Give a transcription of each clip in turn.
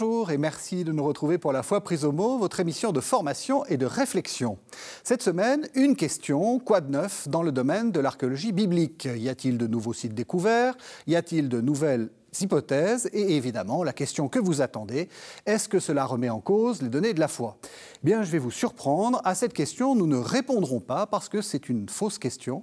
Bonjour et merci de nous retrouver pour la fois prise au mot, votre émission de formation et de réflexion. Cette semaine, une question, quoi de neuf dans le domaine de l'archéologie biblique? Y a-t-il de nouveaux sites découverts? Y a-t-il de nouvelles hypothèses et évidemment la question que vous attendez, est-ce que cela remet en cause les données de la foi? Eh Bien, je vais vous surprendre. À cette question, nous ne répondrons pas parce que c'est une fausse question,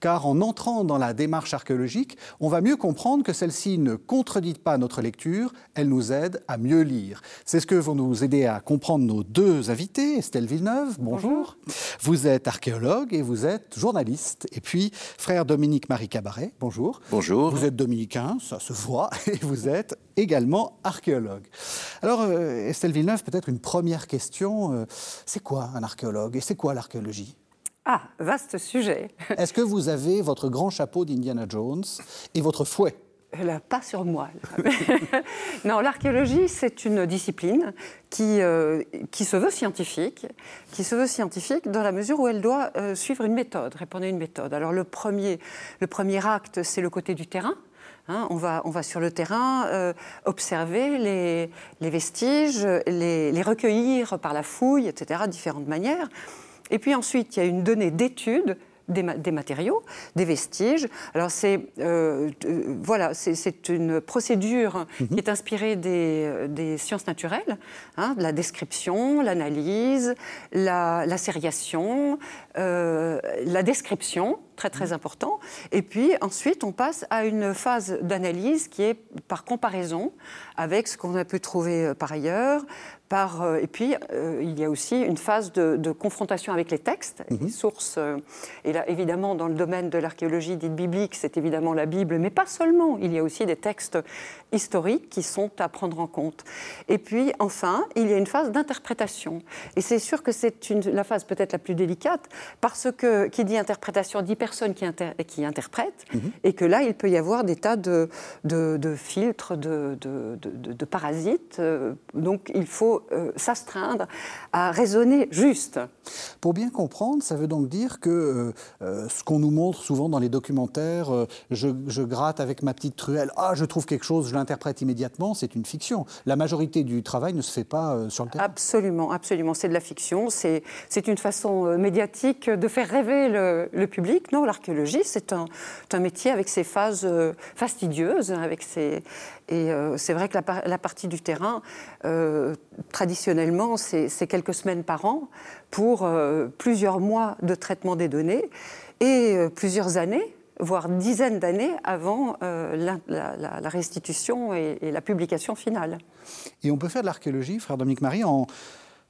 car en entrant dans la démarche archéologique, on va mieux comprendre que celle-ci ne contredit pas notre lecture, elle nous aide à mieux lire. C'est ce que vont nous aider à comprendre nos deux invités. Estelle Villeneuve, bonjour. Vous êtes archéologue et vous êtes journaliste. Et puis, frère Dominique-Marie Cabaret, bonjour. Bonjour. Vous êtes dominicain, ça se voit et vous êtes également archéologue. Alors, euh, Estelle Villeneuve, peut-être une première question. Euh, c'est quoi un archéologue et c'est quoi l'archéologie? Ah, vaste sujet. Est-ce que vous avez votre grand chapeau d'Indiana Jones et votre fouet? Là, pas sur moi. non, l'archéologie, c'est une discipline qui, euh, qui se veut scientifique, qui se veut scientifique dans la mesure où elle doit suivre une méthode, répondre à une méthode. Alors le premier, le premier acte, c'est le côté du terrain, Hein, on, va, on, va, sur le terrain euh, observer les, vestiges, les, recueillir par la fouille, etc., différentes manières. Et puis ensuite, il y a une donnée d'étude des, matériaux, des vestiges. Alors c'est euh, euh, voilà, c'est une procédure mhm. qui est inspirée des, sciences naturelles, hein, la description, l'analyse, la, la, sériation, la description très très important. Et puis ensuite, on passe à une phase d'analyse qui est par comparaison avec ce qu'on a pu trouver euh, par ailleurs. Par, euh, et puis, euh, il y a aussi une phase de, confrontation avec les textes, les mhm. sources. et là, évidemment, dans le domaine de l'archéologie dite biblique, c'est évidemment la Bible, mais pas seulement. Il y a aussi des textes historiques qui sont à prendre en compte. Et puis, enfin, il y a une phase d'interprétation. Et c'est sûr que c'est la phase peut-être la plus délicate, parce que qui dit interprétation dit personne qui, qui interprète, mhm. et que là, il peut y avoir des tas de, de, filtres, de, de, parasites. Euh, donc, il faut euh, s'astreindre à raisonner juste. Pour bien comprendre, ça veut donc dire que euh, ce qu'on nous montre souvent dans les documentaires, je, je, gratte avec ma petite truelle, ah, je trouve quelque chose, je l'interprète immédiatement, c'est une fiction. La majorité du travail ne se fait pas sur le terrain. Absolument, absolument. C'est de la fiction. C'est une façon médiatique de faire rêver le, le public. Non? L'archéologie, c'est un, métier avec ses phases euh, fastidieuses, avec ses, et euh, c'est vrai que la, partie du terrain, euh, traditionnellement, c'est quelques semaines par an pour plusieurs mois de traitement des données et plusieurs années voire dizaines d'années avant la, restitution et, et, la publication finale. Et on peut faire de l'archéologie, frère Dominique Marie, en,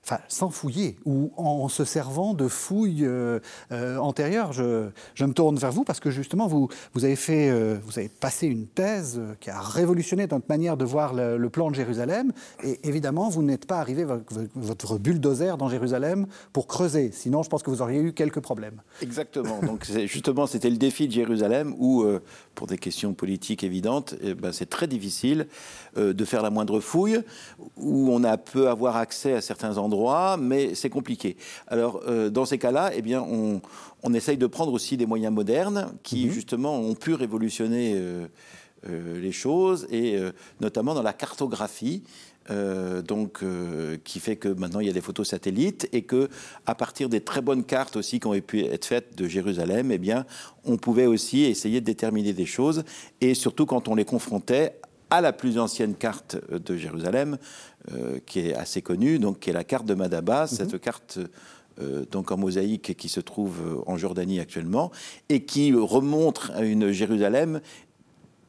enfin, sans fouiller ou en se servant de fouilles euh, euh, antérieures. Je, me tourne vers vous parce que justement, vous, avez, fait, euh, vous avez passé une thèse qui a révolutionné notre manière de voir le, plan de Jérusalem. Et évidemment, vous n'êtes pas arrivé votre bulldozer dans Jérusalem pour creuser. Sinon, je pense que vous auriez eu quelques problèmes. Exactement. Donc, justement, c'était le défi de Jérusalem où, pour des questions politiques évidentes, eh ben, c'est très difficile de faire la moindre fouille, où on a peut avoir accès à certains endroits mais c'est compliqué. Alors, euh, dans ces cas-là, eh bien, on, essaye de prendre aussi des moyens modernes qui, mhm. justement, ont pu révolutionner euh, euh, les choses, et notamment dans la cartographie. donc, qui fait que maintenant il y a des photos satellites et que, à partir des très bonnes cartes aussi qui ont pu être faites de Jérusalem, eh bien, on pouvait aussi essayer de déterminer des choses et surtout quand on les confrontait à la plus ancienne carte de Jérusalem, euh, qui est assez connue, donc qui est la carte de Madaba, mhm. cette carte euh, donc en mosaïque qui se trouve en Jordanie actuellement et qui remontre à une Jérusalem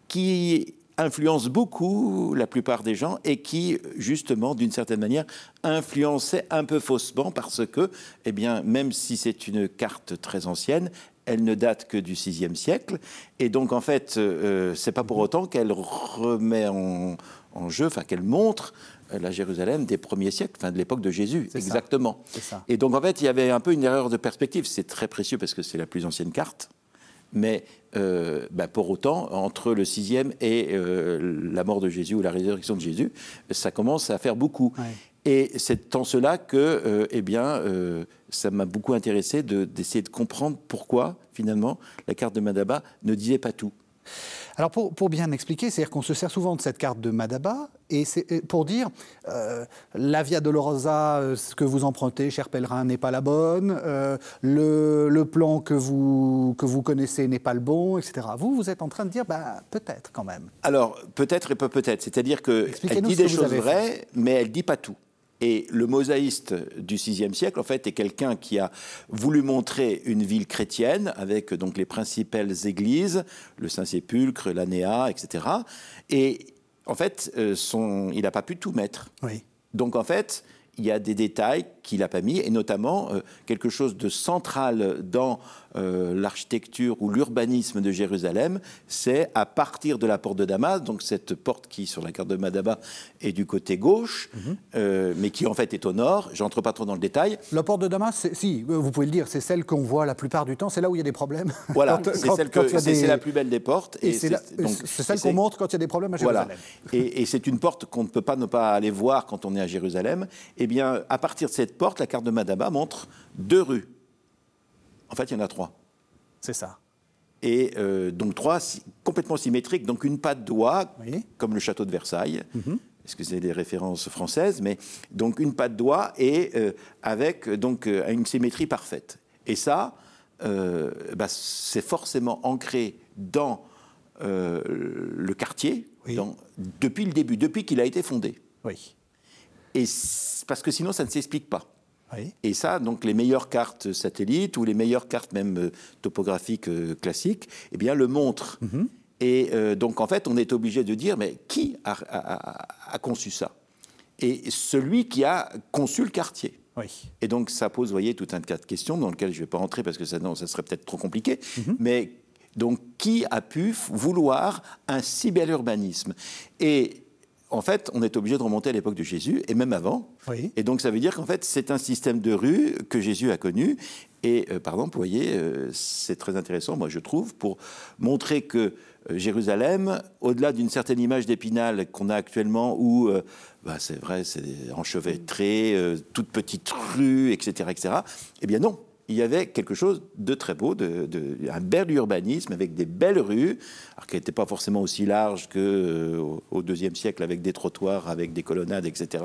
qui influence beaucoup la plupart des gens et qui, justement, d'une certaine manière, influençait un peu faussement parce que, eh bien, même si c'est une carte très ancienne, elle ne date que du VIe siècle. Et donc, en fait, euh, c'est pas pour autant qu'elle remet en, jeu, enfin, qu'elle montre euh, la Jérusalem des premiers siècles, enfin de l'époque de Jésus, exactement. Et donc en fait, il y avait un peu une erreur de perspective. C'est très précieux parce que c'est la plus ancienne carte, mais euh, bah, pour autant, entre le sixième et la mort de Jésus ou la résurrection de Jésus, ça commence à faire beaucoup. Et c'est en cela que, euh, eh bien, euh, ça m'a beaucoup intéressé d'essayer de, comprendre pourquoi, finalement, la carte de Madaba ne disait pas tout. Alors pour, pour bien expliquer, c'est-à-dire qu'on se sert souvent de cette carte de Madaba et c'est pour dire euh, la Via Dolorosa, euh, ce que vous empruntez, cher pèlerin, n'est pas la bonne, euh, le, le, plan que vous, que vous connaissez n'est pas le bon, etc. Vous, vous êtes en train de dire bah, peut-être quand même. Alors peut-être et pas peut-être, c'est-à-dire qu'elle dit des choses vraies, mais elle dit pas tout. Et le mosaïste du VIe siècle, en fait, est quelqu'un qui a voulu montrer une ville chrétienne avec donc les principales églises, le Saint-Sépulcre, l'Anéa, etc. Et en fait, euh, son, il n'a pas pu tout mettre. Oui. Donc en fait, il y a des détails qu'il n'a pas mis, et notamment euh, quelque chose de central dans euh, l'architecture ou l'urbanisme de Jérusalem, c'est à partir de la porte de Damas, donc cette porte qui, sur la carte de Madaba, est du côté gauche, mhm. euh, mais qui en fait est au nord. J'entre pas trop dans le détail. La porte de Damas, si, vous pouvez le dire, c'est celle qu'on voit la plupart du temps, c'est là où il y a des problèmes. Voilà, c'est la plus belle des portes. Et, c'est celle qu'on montre quand il y a des problèmes à Jérusalem. Voilà. et, et c'est une porte qu'on ne peut pas ne pas aller voir quand on est à Jérusalem. Eh bien, à partir de cette porte, la carte de Madaba montre deux rues. En fait, il y en a trois. C'est ça. Et euh, donc trois complètement symétriques, donc une patte d'oie, comme le château de Versailles. Mm que c'est des références françaises Mais donc une patte d'oie et euh, avec donc euh, une symétrie parfaite. Et ça, bah, c'est forcément ancré dans le quartier depuis le début, depuis qu'il a été fondé. Oui. Et parce que sinon, ça ne s'explique pas. Et ça, donc les meilleures cartes satellites ou les meilleures cartes même euh, topographiques euh, classiques, eh bien, le montrent. Mhm. Et euh, donc, en fait, on est obligé de dire, mais qui a, conçu ça? Et celui qui a conçu le quartier. Oui. Et donc, ça pose, vous voyez, tout un tas de questions dans lesquelles je ne vais pas rentrer parce que ça, ça serait peut-être trop compliqué. Mhm. Mais donc, qui a pu vouloir un si bel urbanisme Et en fait, on est obligé de remonter à l'époque de Jésus, et même avant. Et donc, ça veut dire qu'en fait, c'est un système de rue que Jésus a connu. Et euh, par exemple, vous voyez, euh, c'est très intéressant, moi, je trouve, pour montrer que euh, Jérusalem, au-delà d'une certaine image d'épinal qu'on a actuellement, où, bah, c'est vrai, c'est enchevêtré, toutes petites rues, etc., etc., eh bien non, il y avait quelque chose de très beau, de, un bel urbanisme avec des belles rues, alors qui n'étaient pas forcément aussi larges qu'au euh, au deuxième siècle avec des trottoirs, avec des colonnades, etc.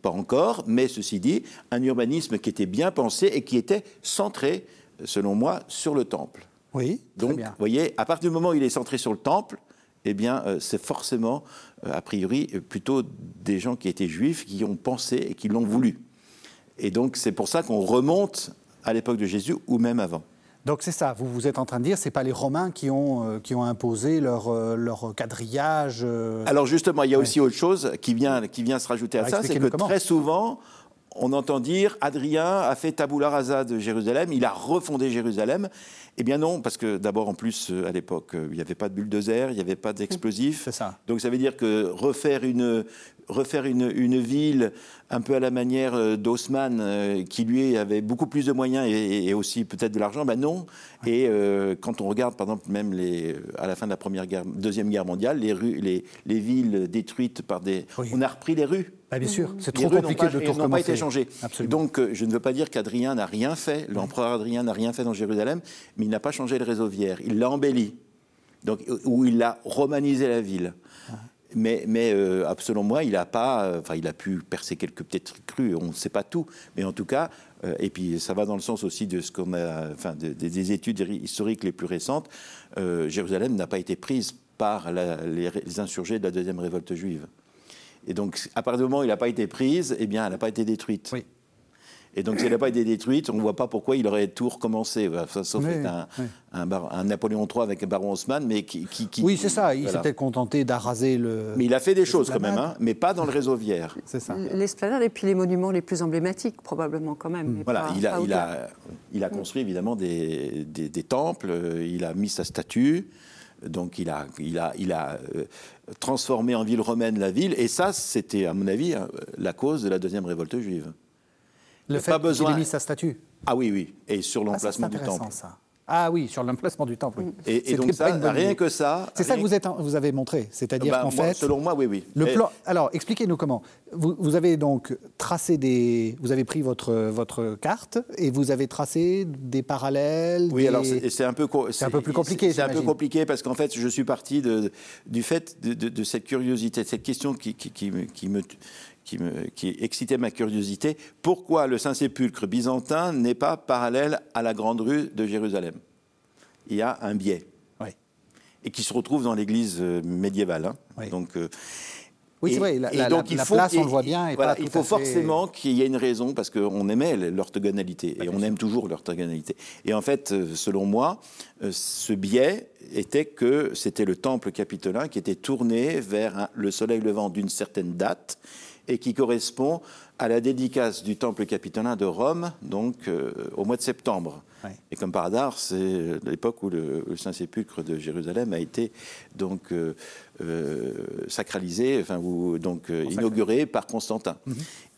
Pas encore, mais ceci dit, un urbanisme qui était bien pensé et qui était centré, selon moi, sur le temple. Oui. Donc, vous voyez, à partir du moment où il est centré sur le temple, eh bien, euh, c'est forcément, euh, a priori, plutôt des gens qui étaient juifs qui ont pensé et qui l'ont voulu. Et donc, c'est pour ça qu'on remonte à l'époque de Jésus ou même avant. Donc c'est ça, vous, vous êtes en train de dire, c'est pas les Romains qui ont, euh, qui ont imposé leur, euh, leur quadrillage. Euh, Alors justement, il y a aussi autre chose qui vient, qui vient se rajouter à ça, c'est que très souvent, on entend dire Adrien a fait tabula rasa de Jérusalem, il a refondé Jérusalem. Eh bien non, parce que d'abord en plus à l'époque il n'y avait pas de bulldozer, il n'y avait pas d'explosifs. C'est ça. Donc ça veut dire que refaire une refaire une, une ville un peu à la manière euh, d'Haussmann, euh, qui lui avait beaucoup plus de moyens et, aussi peut-être de l'argent, ben non. Et euh, quand on regarde, par exemple, même les, à la fin de la première guerre, deuxième guerre mondiale, les rues, les, les villes détruites par des, on a repris les rues. Bah, bien sûr, c'est trop compliqué de tout n'ont pas été changées. Donc, je ne veux pas dire qu'Adrien n'a rien fait, l'empereur Adrien n'a rien fait dans Jérusalem, mais il n'a pas changé le réseau viaire. Il l'a embelli, donc où il a romanisé la ville. Mais, mais euh, selon moi, il a pas, euh, enfin, il a pu percer quelques peut-être crues, on ne sait pas tout, mais en tout cas, euh, et puis ça va dans le sens aussi de ce qu'on a, enfin, des études historiques les plus récentes. Jérusalem n'a pas été prise par les, les, insurgés de la deuxième révolte juive. Et donc, à partir du moment où il n'a pas été prise, eh bien, elle n'a pas été détruite. Oui. Et donc, si elle n'a pas été détruite, on ne voit pas pourquoi il aurait tout recommencé. sauf un, un, Napoléon III avec un baron Haussmann, mais qui. oui, c'est ça. Il s'était contenté d'araser le. Mais il a fait des choses quand même, hein, mais pas dans le réseau vière. C'est ça. L'esplanade et puis les monuments les plus emblématiques, probablement quand même. Voilà, il, a, il, a, il, a, construit évidemment des, des, temples, il a mis sa statue. Donc il a, il a, il a euh, transformé en ville romaine la ville, et ça, c'était, à mon avis, euh, la cause de la deuxième révolte juive. Le fait qu'il ait mis sa statue Ah oui, oui, et sur ah, l'emplacement du temple. Ça. Ah oui, sur l'emplacement du temple. oui. Et, et donc ça, rien que ça. C'est ça que vous, êtes, vous avez montré, c'est-à-dire Bah, qu'en fait, selon moi, oui, oui. le plan. Alors, expliquez-nous comment. Vous, vous avez donc tracé des. Vous avez pris votre votre carte et vous avez tracé des parallèles. Oui, des- alors c'est un peu C'est un peu plus compliqué, C'est un peu compliqué parce qu'en fait, je suis parti de, du fait de, de- de cette curiosité, de cette question qui, qui, qui, me, qui, me- qui excitait ma curiosité. Pourquoi le Saint-Sépulcre byzantin n'est pas parallèle à la grande rue de Jérusalem? Il y a un biais Oui. et qui se retrouve dans l'église euh, médiévale. hein. Oui. Donc, euh, Oui, c'est et- vrai. La, et la- donc, la- il la faut place, on le voit bien. est voilà, pas il faut fait- forcément qu'il y ait une raison parce qu'on aimait l'orthogonalité et on aime toujours l'orthogonalité. Et en fait, euh, selon moi, euh, ce biais était que c'était le temple capitolin qui était tourné vers le soleil levant d'une certaine date et qui correspond à la dédicace du temple capitolin de Rome, donc euh, au mois de septembre. Ouais. Et comme par hasard, c'est l'époque où le, le Saint-Sépulcre de Jérusalem a été donc euh, euh, sacralisé, enfin ou donc euh, inauguré par Constantin.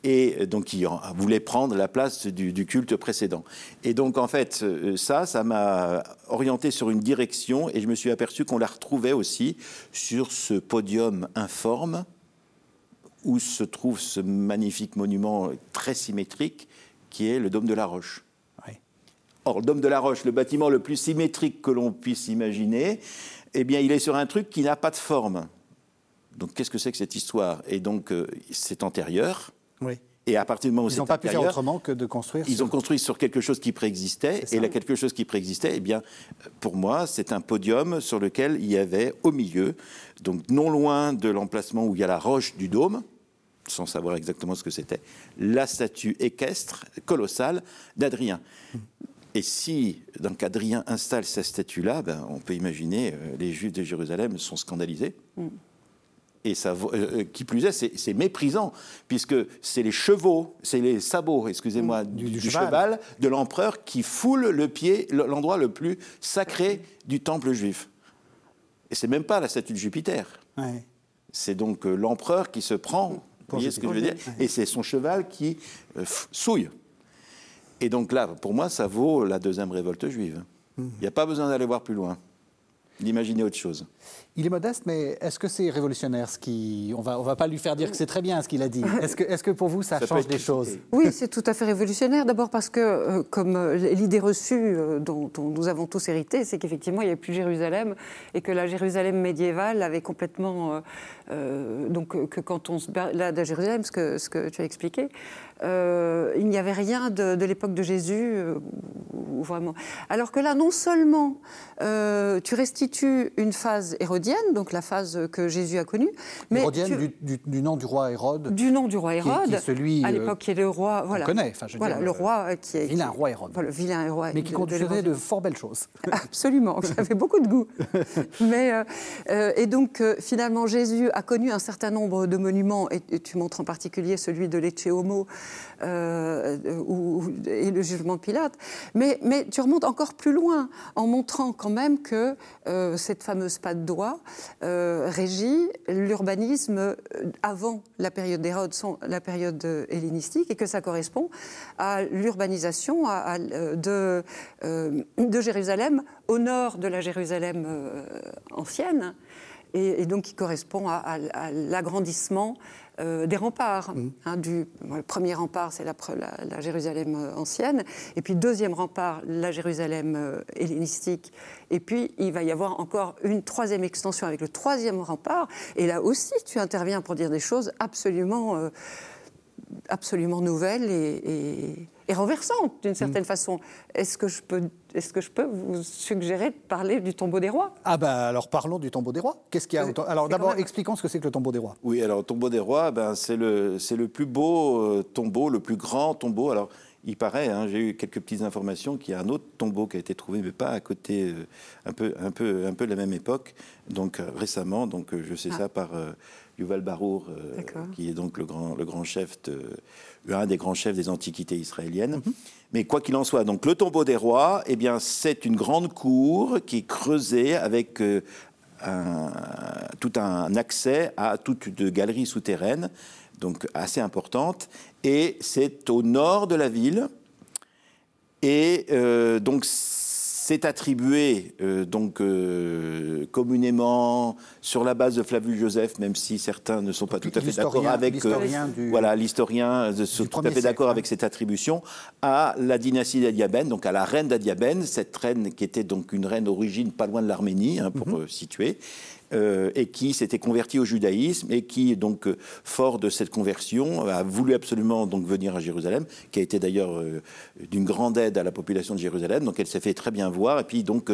Et euh, donc il en- voulait prendre la place du, du culte précédent. Et donc en fait, euh, ça, ça m'a orienté sur une direction et je me suis aperçu qu'on la retrouvait aussi sur ce podium informe où se trouve ce magnifique monument très symétrique qui est le Dôme de la Roche. Oui. Or, le Dôme de la Roche, le bâtiment le plus symétrique que l'on puisse imaginer, eh bien, il est sur un truc qui n'a pas de forme. Donc, qu'est-ce que c'est que cette histoire? Et donc, euh, c'est antérieur. Oui. Et à partir du moment où Ils n'ont pas pu faire autrement que de construire. ils sur- ont construit sur quelque chose qui préexistait, et là, quelque chose qui préexistait, eh bien, pour moi, c'est un podium sur lequel il y avait au milieu, donc non loin de l'emplacement où il y a la roche du dôme, sans savoir exactement ce que c'était, la statue équestre colossale d'Adrien. Et si, donc, Adrien installe cette statue-là, ben, on peut imaginer, euh, les Juifs de Jérusalem sont scandalisés. Et ça, euh, euh, qui plus est, c'est méprisant, puisque c'est les chevaux, c'est les sabots, excusez-moi, du, du du cheval. cheval. de l'empereur qui foule le pied, l'endroit le plus sacré du temple juif. Et c'est même pas la statue de Jupiter. Ouais. C'est donc euh, l'empereur qui se prend, vous voyez ce que je veux dire Et c'est son cheval qui euh, souille. Et donc là, pour moi, ça vaut la deuxième révolte juive. Il n'y a pas besoin d'aller voir plus loin, d'imaginer autre chose. Il est modeste, mais est-ce que c'est révolutionnaire ce qui On va, on va pas lui faire dire que c'est très bien ce qu'il a dit. Est-ce que, pour vous ça, change des choses? Oui, c'est tout à fait révolutionnaire. D'abord parce que, euh, comme euh, l'idée reçue euh, dont, dont nous avons tous hérité, c'est qu'effectivement, il n'y avait plus Jérusalem et que la Jérusalem médiévale avait complètement. euh, euh, donc, que quand on se balade à Jérusalem, ce que, ce que tu as expliqué, euh, il n'y avait rien de, de l'époque de Jésus, euh, vraiment. Alors que là, non seulement euh, tu restitues une phase hérodienne, donc la phase que Jésus a connue, mais. Hérodienne tu- du, du- du nom du roi Hérode. du nom du roi Hérode, qui est celui, à l'époque qui est le roi, voilà, connaît, enfin, je voilà, dire, le le roi qui est vilain roi Hérode. voilà, vilain roi, mais qui de conduisait de, fort belles choses. Absolument, qui avait beaucoup de goût. Mais, et donc, finalement, Jésus a connu un certain nombre de monuments, et, et tu montres en particulier celui de Lecce Homo euh, ou- et le jugement de Pilate. Mais, mais tu remontes encore plus loin en montrant quand même que euh, cette fameuse patte d'oie euh, régit l'urbanisme euh, avant la période d'Hérode, la période hellénistique, et que ça correspond à l'urbanisation de, de Jérusalem au nord de la Jérusalem ancienne, et, donc qui correspond à l'agrandissement euh, des remparts. hein, du, bon, le premier rempart, c'est la, pre- la- la Jérusalem euh, ancienne, et puis deuxième rempart, la Jérusalem euh, hellénistique, et puis il va y avoir encore une troisième extension avec le troisième rempart, et là aussi tu interviens pour dire des choses absolument... euh, absolument nouvelles et, et- et renversantes d'une certaine façon. Est-ce que, je peux, est que je peux vous suggérer de parler du tombeau des rois? Ah bah alors parlons du tombeau des rois. Qu'est-ce qu'il y a au Alors d'abord même- expliquons ce que c'est que le tombeau des rois. Oui, alors, le tombeau des rois, ben, c'est le, c'est le plus beau euh, tombeau, le plus grand tombeau. Alors, il paraît, hein, j'ai eu quelques petites informations, qu'il y a un autre tombeau qui a été trouvé, mais pas à côté, euh, un, peu, un, peu, un peu de la même époque, donc euh, récemment. Donc, euh, je sais Ah. ça par euh, Yuval Barour, euh, qui est donc le grand, le grand chef, de, un des grands chefs des antiquités israéliennes. Mhm. Mais quoi qu'il en soit, donc le tombeau des rois, eh bien, c'est une grande cour qui est creusée avec euh, un- tout un accès à toute une galerie souterraine, donc assez importante, et c'est au nord de la ville. Et euh, donc, c'est attribué euh, donc euh, communément sur la base de Flavius Joseph, même si certains ne sont pas tout à fait d'accord avec euh, voilà l'historien sont tout à fait d'accord avec cette attribution à la dynastie d'Adiabène, donc à la reine d'Adiabène, cette reine qui était donc une reine d'origine pas loin de l'Arménie hein, pour mhm. situer, euh, et qui s'était converti au judaïsme et qui, donc, euh, fort de cette conversion, a voulu absolument donc venir à Jérusalem, qui a été d'ailleurs euh, d'une grande aide à la population de Jérusalem. Donc, elle s'est fait très bien voir. Et puis, donc,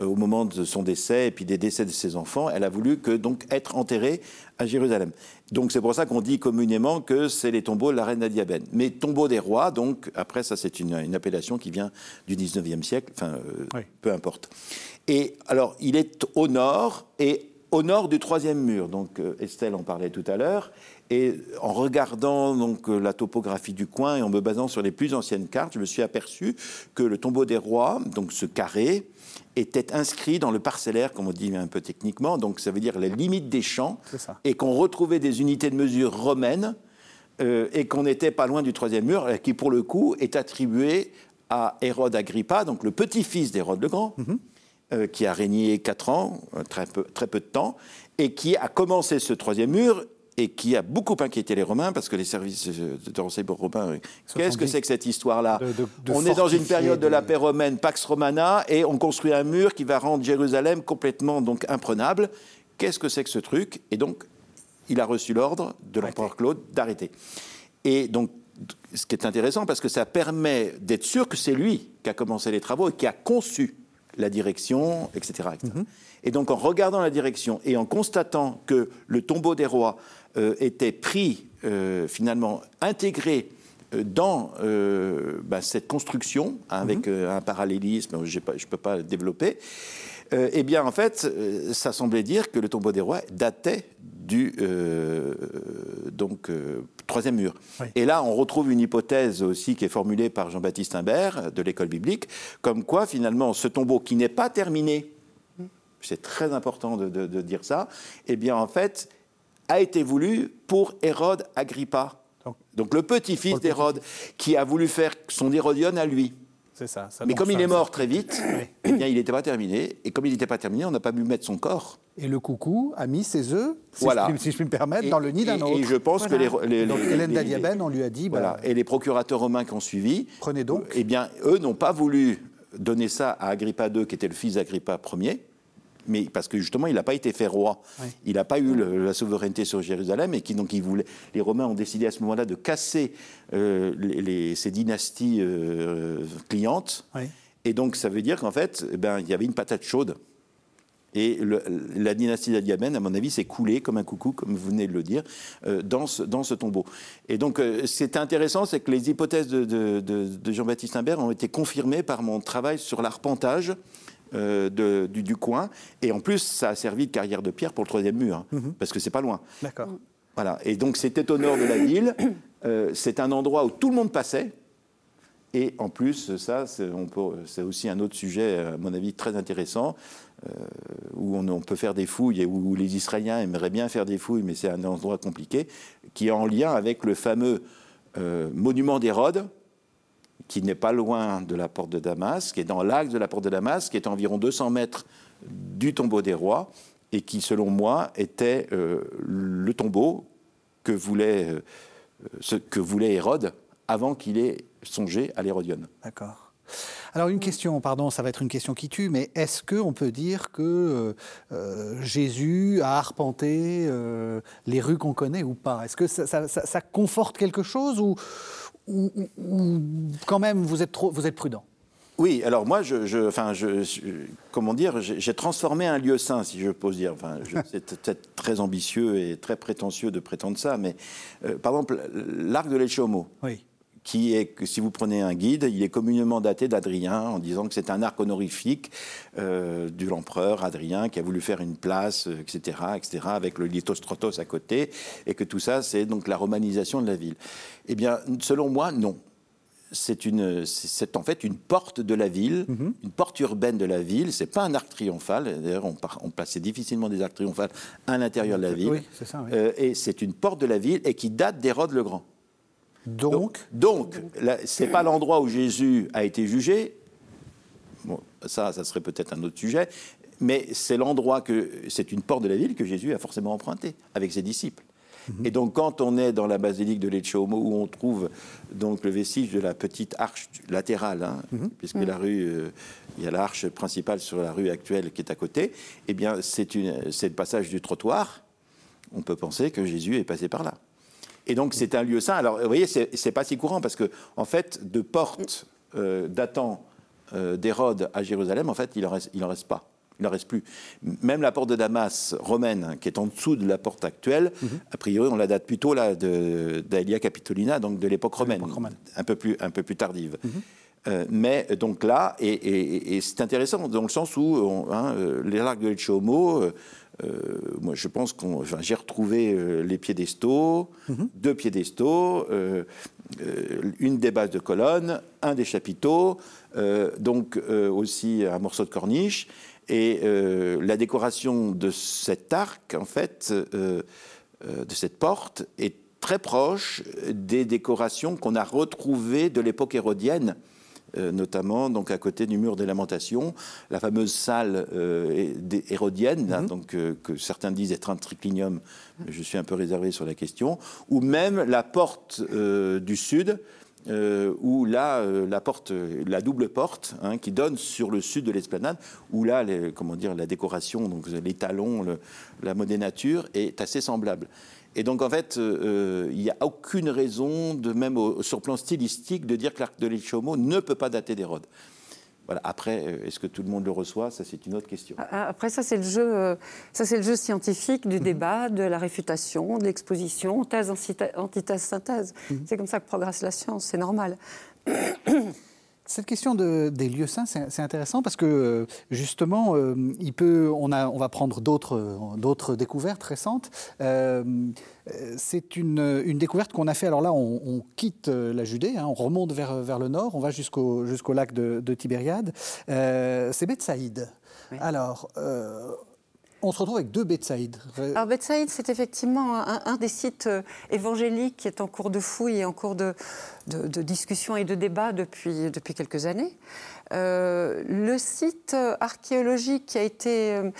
au moment de son décès et puis des décès de ses enfants, elle a voulu que donc être enterrée à Jérusalem. Donc c'est pour ça qu'on dit communément que c'est les tombeaux de la reine Nadiabène. Mais tombeau des rois, donc après ça c'est une, appellation qui vient du 19e siècle, enfin peu importe. Et alors il est au nord et au nord du troisième mur. Donc euh, Estelle en parlait tout à l'heure. Et en regardant donc euh, la topographie du coin et en me basant sur les plus anciennes cartes, je me suis aperçu que le tombeau des rois, donc ce carré, était inscrit dans le parcellaire, comme on dit un peu techniquement. Donc ça veut dire les limites des champs, et qu'on retrouvait des unités de mesure romaines euh, et qu'on n'était pas loin du troisième mur, qui pour le coup est attribué à Hérode Agrippa, donc le petit-fils d'Hérode le Grand. Mhm. Euh, qui a régné quatre ans, euh, très peu, très peu de temps, et qui a commencé ce troisième mur et qui a beaucoup inquiété les Romains parce que les services de renseignement romains, qu'est-ce que c'est que cette histoire-là On est dans une période de la paix romaine, Pax Romana, et on construit un mur qui va rendre Jérusalem complètement donc imprenable. Qu'est-ce que c'est que ce truc? Et donc, il a reçu l'ordre de l'empereur Claude d'arrêter. Et donc, ce qui est intéressant, parce que ça permet d'être sûr que c'est lui qui a commencé les travaux et qui a conçu la direction, etc. Mhm. Et donc en regardant la direction et en constatant que le tombeau des rois euh, était pris, euh, finalement intégré euh, dans bah, cette construction, avec mhm. un parallélisme, je ne peux pas le développer, eh bien en fait, ça semblait dire que le tombeau des rois datait du donc, troisième mur. Et là, on retrouve une hypothèse aussi qui est formulée par Jean-Baptiste Imbert de l'école biblique, comme quoi finalement ce tombeau qui n'est pas terminé, c'est très important de, dire ça, eh bien en fait a été voulu pour Hérode Agrippa. Donc, le petit-fils d'Hérode qui a voulu faire son Hérodion à lui. Ça, Mais comme il est mort très vite, eh bien, il n'était pas terminé. Et comme il n'était pas terminé, on n'a pas pu mettre son corps. Et le coucou a mis ses œufs, si, je, si je puis me permettre, dans le nid d'un autre. Et je pense que les, donc Hélène d'Adiabène, on lui a dit. Bah, voilà. et les procurateurs romains qui ont suivi. Prenez donc. Eh bien, eux n'ont pas voulu donner ça à Agrippa II, qui était le fils d'Agrippa Ier mais parce que justement, il n'a pas été fait roi. Il n'a pas eu la souveraineté sur Jérusalem et qui, donc, il voulait, les Romains ont décidé à ce moment-là de casser euh, ces dynasties euh, clientes. Et donc, ça veut dire qu'en fait, eh ben, il y avait une patate chaude. Et la dynastie d'Adiabène, à mon avis, s'est coulée comme un coucou, comme vous venez de le dire, euh, dans, ce, dans, ce, tombeau. Et donc, c'est intéressant, c'est que les hypothèses de, de Jean-Baptiste Imbert ont été confirmées par mon travail sur l'arpentage euh, de, du, coin. Et en plus, ça a servi de carrière de pierre pour le troisième mur, hein, mhm. parce que c'est pas loin. D'accord. Voilà. Et donc, c'était au nord de la ville. Euh, c'est un endroit où tout le monde passait. Et en plus, ça, c'est aussi un autre sujet, à mon avis, très intéressant, euh, où on, peut faire des fouilles et où, les Israéliens aimeraient bien faire des fouilles, mais c'est un endroit compliqué, qui est en lien avec le fameux monument d'Hérode, qui n'est pas loin de la porte de Damas, qui est dans l'axe de la porte de Damas, qui est à environ 200 mètres du tombeau des rois, et qui, selon moi, était euh, le tombeau que voulait, euh, que voulait Hérode avant qu'il ait songé à l'Hérodion. D'accord. Alors une question, pardon, ça va être une question qui tue, mais est-ce qu'on peut dire que euh, Jésus a arpenté les rues qu'on connaît ou pas? Est-ce que ça, ça, conforte quelque chose ou, ou, quand même vous êtes, trop, vous êtes prudent? Oui, alors moi, je, enfin, je, comment dire, j'ai transformé un lieu saint, si je peux dire. Enfin, c'est peut-être très ambitieux et très prétentieux de prétendre ça, mais euh, par exemple, l'arc de l'Echomo. Oui qui est que si vous prenez un guide, il est communément daté d'Adrien en disant que c'est un arc honorifique euh, de l'empereur Adrien qui a voulu faire une place, etc., euh, etc., avec le lithostrotos à côté, et que tout ça, c'est donc la romanisation de la ville. Eh bien, selon moi, non. C'est en fait une porte de la ville, mhm. une porte urbaine de la ville. C'est pas un arc triomphal. D'ailleurs, on, on, plaçait difficilement des arcs triomphales à l'intérieur de la ville. Oui, c'est ça. Oui. Euh, et c'est une porte de la ville et qui date d'Hérode le Grand. Donc Donc, ce n'est pas l'endroit où Jésus a été jugé. Bon, ça, ça serait peut-être un autre sujet. Mais c'est l'endroit que, c'est une porte de la ville que Jésus a forcément emprunté avec ses disciples. Mhm. Et donc, quand on est dans la basilique de Lecce Homo, où on trouve donc le vestige de la petite arche latérale, hein, mhm. puisque la rue, euh, il y a l'arche principale sur la rue actuelle qui est à côté, eh bien, c'est le passage du trottoir. On peut penser que Jésus est passé par là. Et donc, c'est un lieu saint. Alors, vous voyez, c'est pas si courant parce que, en fait, de portes euh, datant euh, d'Hérode à Jérusalem, en fait, il en reste, il en reste pas. Il n'en reste plus. Même la porte de Damas romaine, qui est en dessous de la porte actuelle, mhm. a priori, on la date plutôt là d'Aelia Capitolina, donc de l'époque romaine, un peu plus, un peu plus tardive. Mhm. Euh, mais donc là, et, c'est intéressant dans le sens où hein, les lacs de Lecce Homo, euh, moi je pense que j'ai retrouvé les piédestaux, mhm. deux piédestaux, une des bases de colonne, un des chapiteaux, donc aussi un morceau de corniche, et euh, la décoration de cet arc, en fait, euh, euh, de cette porte, est très proche des décorations qu'on a retrouvées de l'époque hérodienne, notamment donc à côté du mur des lamentations, la fameuse salle hérodienne, hein, mhm. donc, que certains disent être un triclinium, je suis un peu réservé sur la question, ou même la porte du sud, euh, où là, euh, la porte, la double porte, hein, qui donne sur le sud de l'esplanade, où là, comment dire, la décoration, donc les talons, la modénature est assez semblable. Et donc, en fait, euh, il n'y a aucune raison, de même sur le plan stylistique, de dire que l'arc de Lichomo ne peut pas dater d'Hérode. Après, euh, est-ce que tout le monde le reçoit? Ça, c'est une autre question. Ah, ah, après, ça, c'est le jeu, euh, ça, c'est le jeu scientifique du mhm. débat, de la réfutation, de l'exposition, thèse, antithèse, synthèse. Mhm. C'est comme ça que progresse la science, c'est normal. Cette question des lieux saints, c'est intéressant parce que euh, justement, euh, il peut, on, a, on va prendre d'autres découvertes récentes. Euh, c'est une, une, découverte qu'on a fait. Alors là, on, quitte la Judée, hein, on remonte vers, vers le nord, on va jusqu'au jusqu'au lac de, de Tibériade. c'est Bethsaïde. Alors, on se retrouve avec deux Betsaïd. Alors Betsaïd, c'est effectivement un, des sites euh, évangéliques qui est en cours de fouille et en cours de, de, discussion et de débat depuis, depuis quelques années. Euh, le site archéologique qui a été... Euh,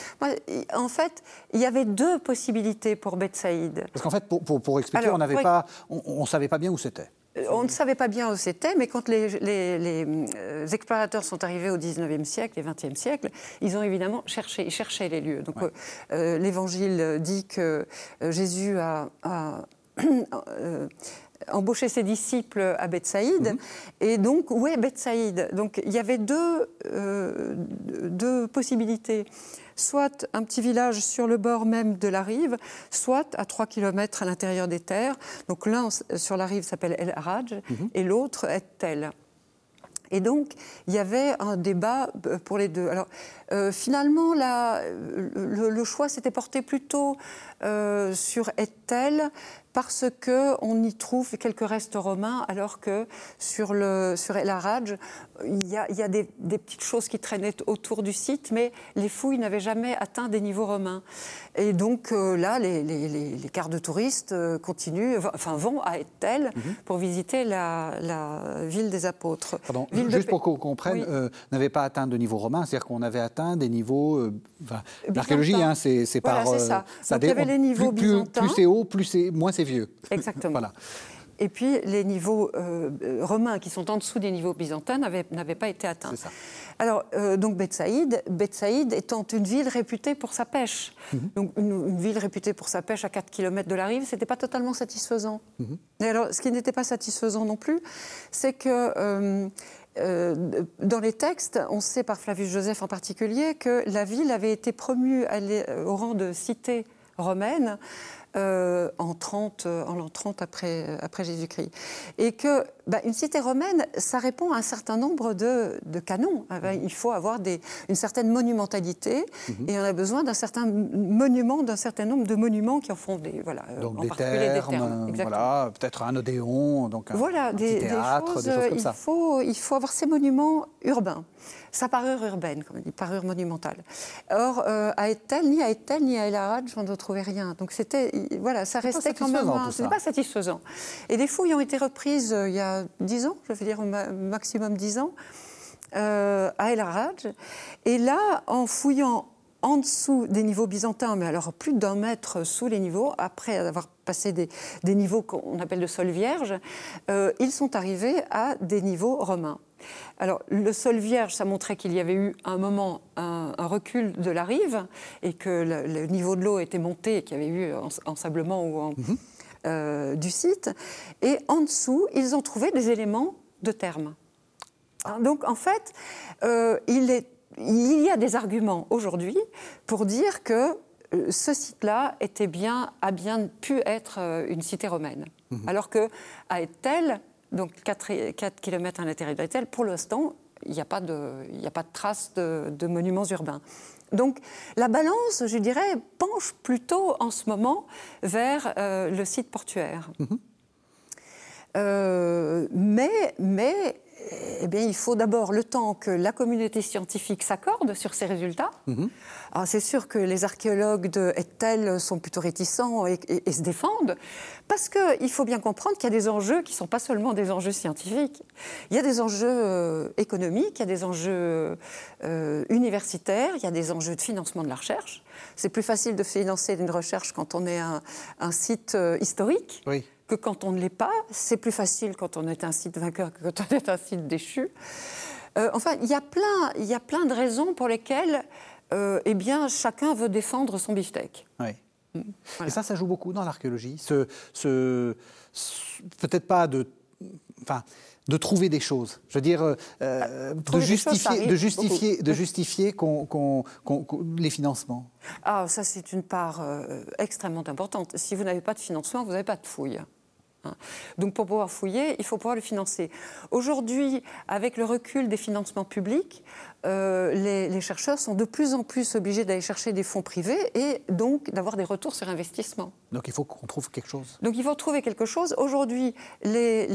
en fait, il y avait deux possibilités pour Betsaïd. Parce qu'en fait, pour, pour, expliquer, on pas, on ne savait pas bien où c'était. Euh, on ne savait pas bien où c'était, mais quand les, euh, explorateurs sont arrivés au 19e siècle et 20e siècle, ils ont évidemment cherché, ils cherchaient les lieux. Donc euh, l'Évangile dit que Jésus a, embauché ses disciples à Bethsaïde. Mhm. Et donc, où est Bethsaïde? Donc, il y avait deux, deux possibilités soit un petit village sur le bord même de la rive, soit à 3 km à l'intérieur des terres. Donc l'un sur la rive s'appelle El Haraj mhm. et l'autre est Tel. Et donc, il y avait un débat euh, pour les deux. Alors, euh, finalement, le, choix s'était porté plutôt euh, sur Ethel, parce qu'on y trouve quelques restes romains, alors que sur, le, sur El Haraj, il y a, il y a des, petites choses qui traînaient autour du site, mais les fouilles n'avaient jamais atteint des niveaux romains. Et donc euh, là, les, les, les, cartes de touristes euh, continuent, enfin vont à Ethel mhm. pour visiter la, la, ville des apôtres. Pardon, juste pour qu'on comprenne, euh, n'avait pas atteint de niveau romain, c'est-à-dire qu'on avait atteint des niveaux. L'archéologie, hein, c'est par. Voilà, ça. Donc, il y avait les niveaux plus, byzantins. Plus c'est haut, plus c'est, moins c'est vieux. Exactement. voilà. Et puis les niveaux euh, romains qui sont en dessous des niveaux byzantins n'avaient pas été atteints. Ça. Alors, euh, donc Bethsaïde, Bethsaïde étant une ville réputée pour sa pêche. Mhm. Donc, une, ville réputée pour sa pêche à 4 km de la rive, ce n'était pas totalement satisfaisant. Mhm. Et alors, ce qui n'était pas satisfaisant non plus, c'est que. Euh, dans les textes, on sait par Flavius Joseph en particulier que la ville avait été promue au rang de cité romaine euh, en 30, euh, en l'an 30 après, euh, après Jésus-Christ. Et que bah, une cité romaine, ça répond à un certain nombre de, de canons. Ah ben, il faut avoir des, une certaine monumentalité mhm. et on a besoin d'un certain monument, d'un certain nombre de monuments qui en font des, voilà, donc des termes, voilà, peut-être un odéon, donc un, voilà, des, théâtre, des, choses, comme il ça. Faut, il faut avoir ces monuments urbains sa parure urbaine, comme on dit, parure monumentale. Or, euh, à Etel, ni à Etel, ni à El Harad, je ne retrouvais rien. Donc, c'était, voilà, ça restait quand même. Ce n'est pas satisfaisant. Et des fouilles ont été reprises euh, il y a dix ans, je veux dire au maximum dix ans. à El Haraj. Et là, en fouillant en dessous des niveaux byzantins, mais alors plus d'un mètre sous les niveaux, après avoir passé des, niveaux qu'on appelle de sol vierge, ils sont arrivés à des niveaux romains. Alors, le sol vierge, ça montrait qu'il y avait eu un moment un, recul de la rive et que le, niveau de l'eau était monté, qu'il y avait eu ensablement ou en, mhm. euh, du site. Et en dessous, ils ont trouvé des éléments de terme. Hein, donc, en fait, euh, il, est, il y a des arguments aujourd'hui pour dire que euh, ce site-là était bien, a bien pu être une cité romaine. Mhm. Alors que à Etel, donc 4, 4 km à l'intérieur d'Etel, pour l'instant, il n'y a, pas de, a pas de traces de, monuments urbains. Donc la balance, je dirais, penche plutôt en ce moment vers euh, le site portuaire. Euh, mais, mais eh bien, il faut d'abord le temps que la communauté scientifique s'accorde sur ces résultats. Mhm. c'est sûr que les archéologues de Etel sont plutôt réticents et, se défendent, parce qu'il faut bien comprendre qu'il y a des enjeux qui ne sont pas seulement des enjeux scientifiques. Il y a des enjeux euh, économiques, il y a des enjeux euh, universitaires, il y a des enjeux de financement de la recherche. C'est plus facile de financer une recherche quand on est un, un site euh, historique. Oui que quand on ne l'est pas. C'est plus facile quand on est un site vainqueur que quand on est un site déchu. Euh, enfin, il y, a plein, il y a plein de raisons pour lesquelles euh, eh bien, chacun veut défendre son beefsteak. Oui. Mm. Et ça, ça joue beaucoup dans l'archéologie. Ce, ce, Peut-être pas de. Enfin, de trouver des choses. Je veux dire, euh, ah, de, justifier, de, justifier, de justifier, les financements. Ah, ça, c'est une part extrêmement importante. Si vous n'avez pas de financement, vous n'avez pas de fouilles. Hein. Donc pour pouvoir fouiller, il faut pouvoir le financer. Aujourd'hui, avec le recul des financements publics, euh, les, chercheurs sont de plus en plus obligés d'aller chercher des fonds privés et donc d'avoir des retours sur investissement. Donc il faut qu'on trouve quelque chose. Donc il faut trouver quelque chose. Aujourd'hui, les,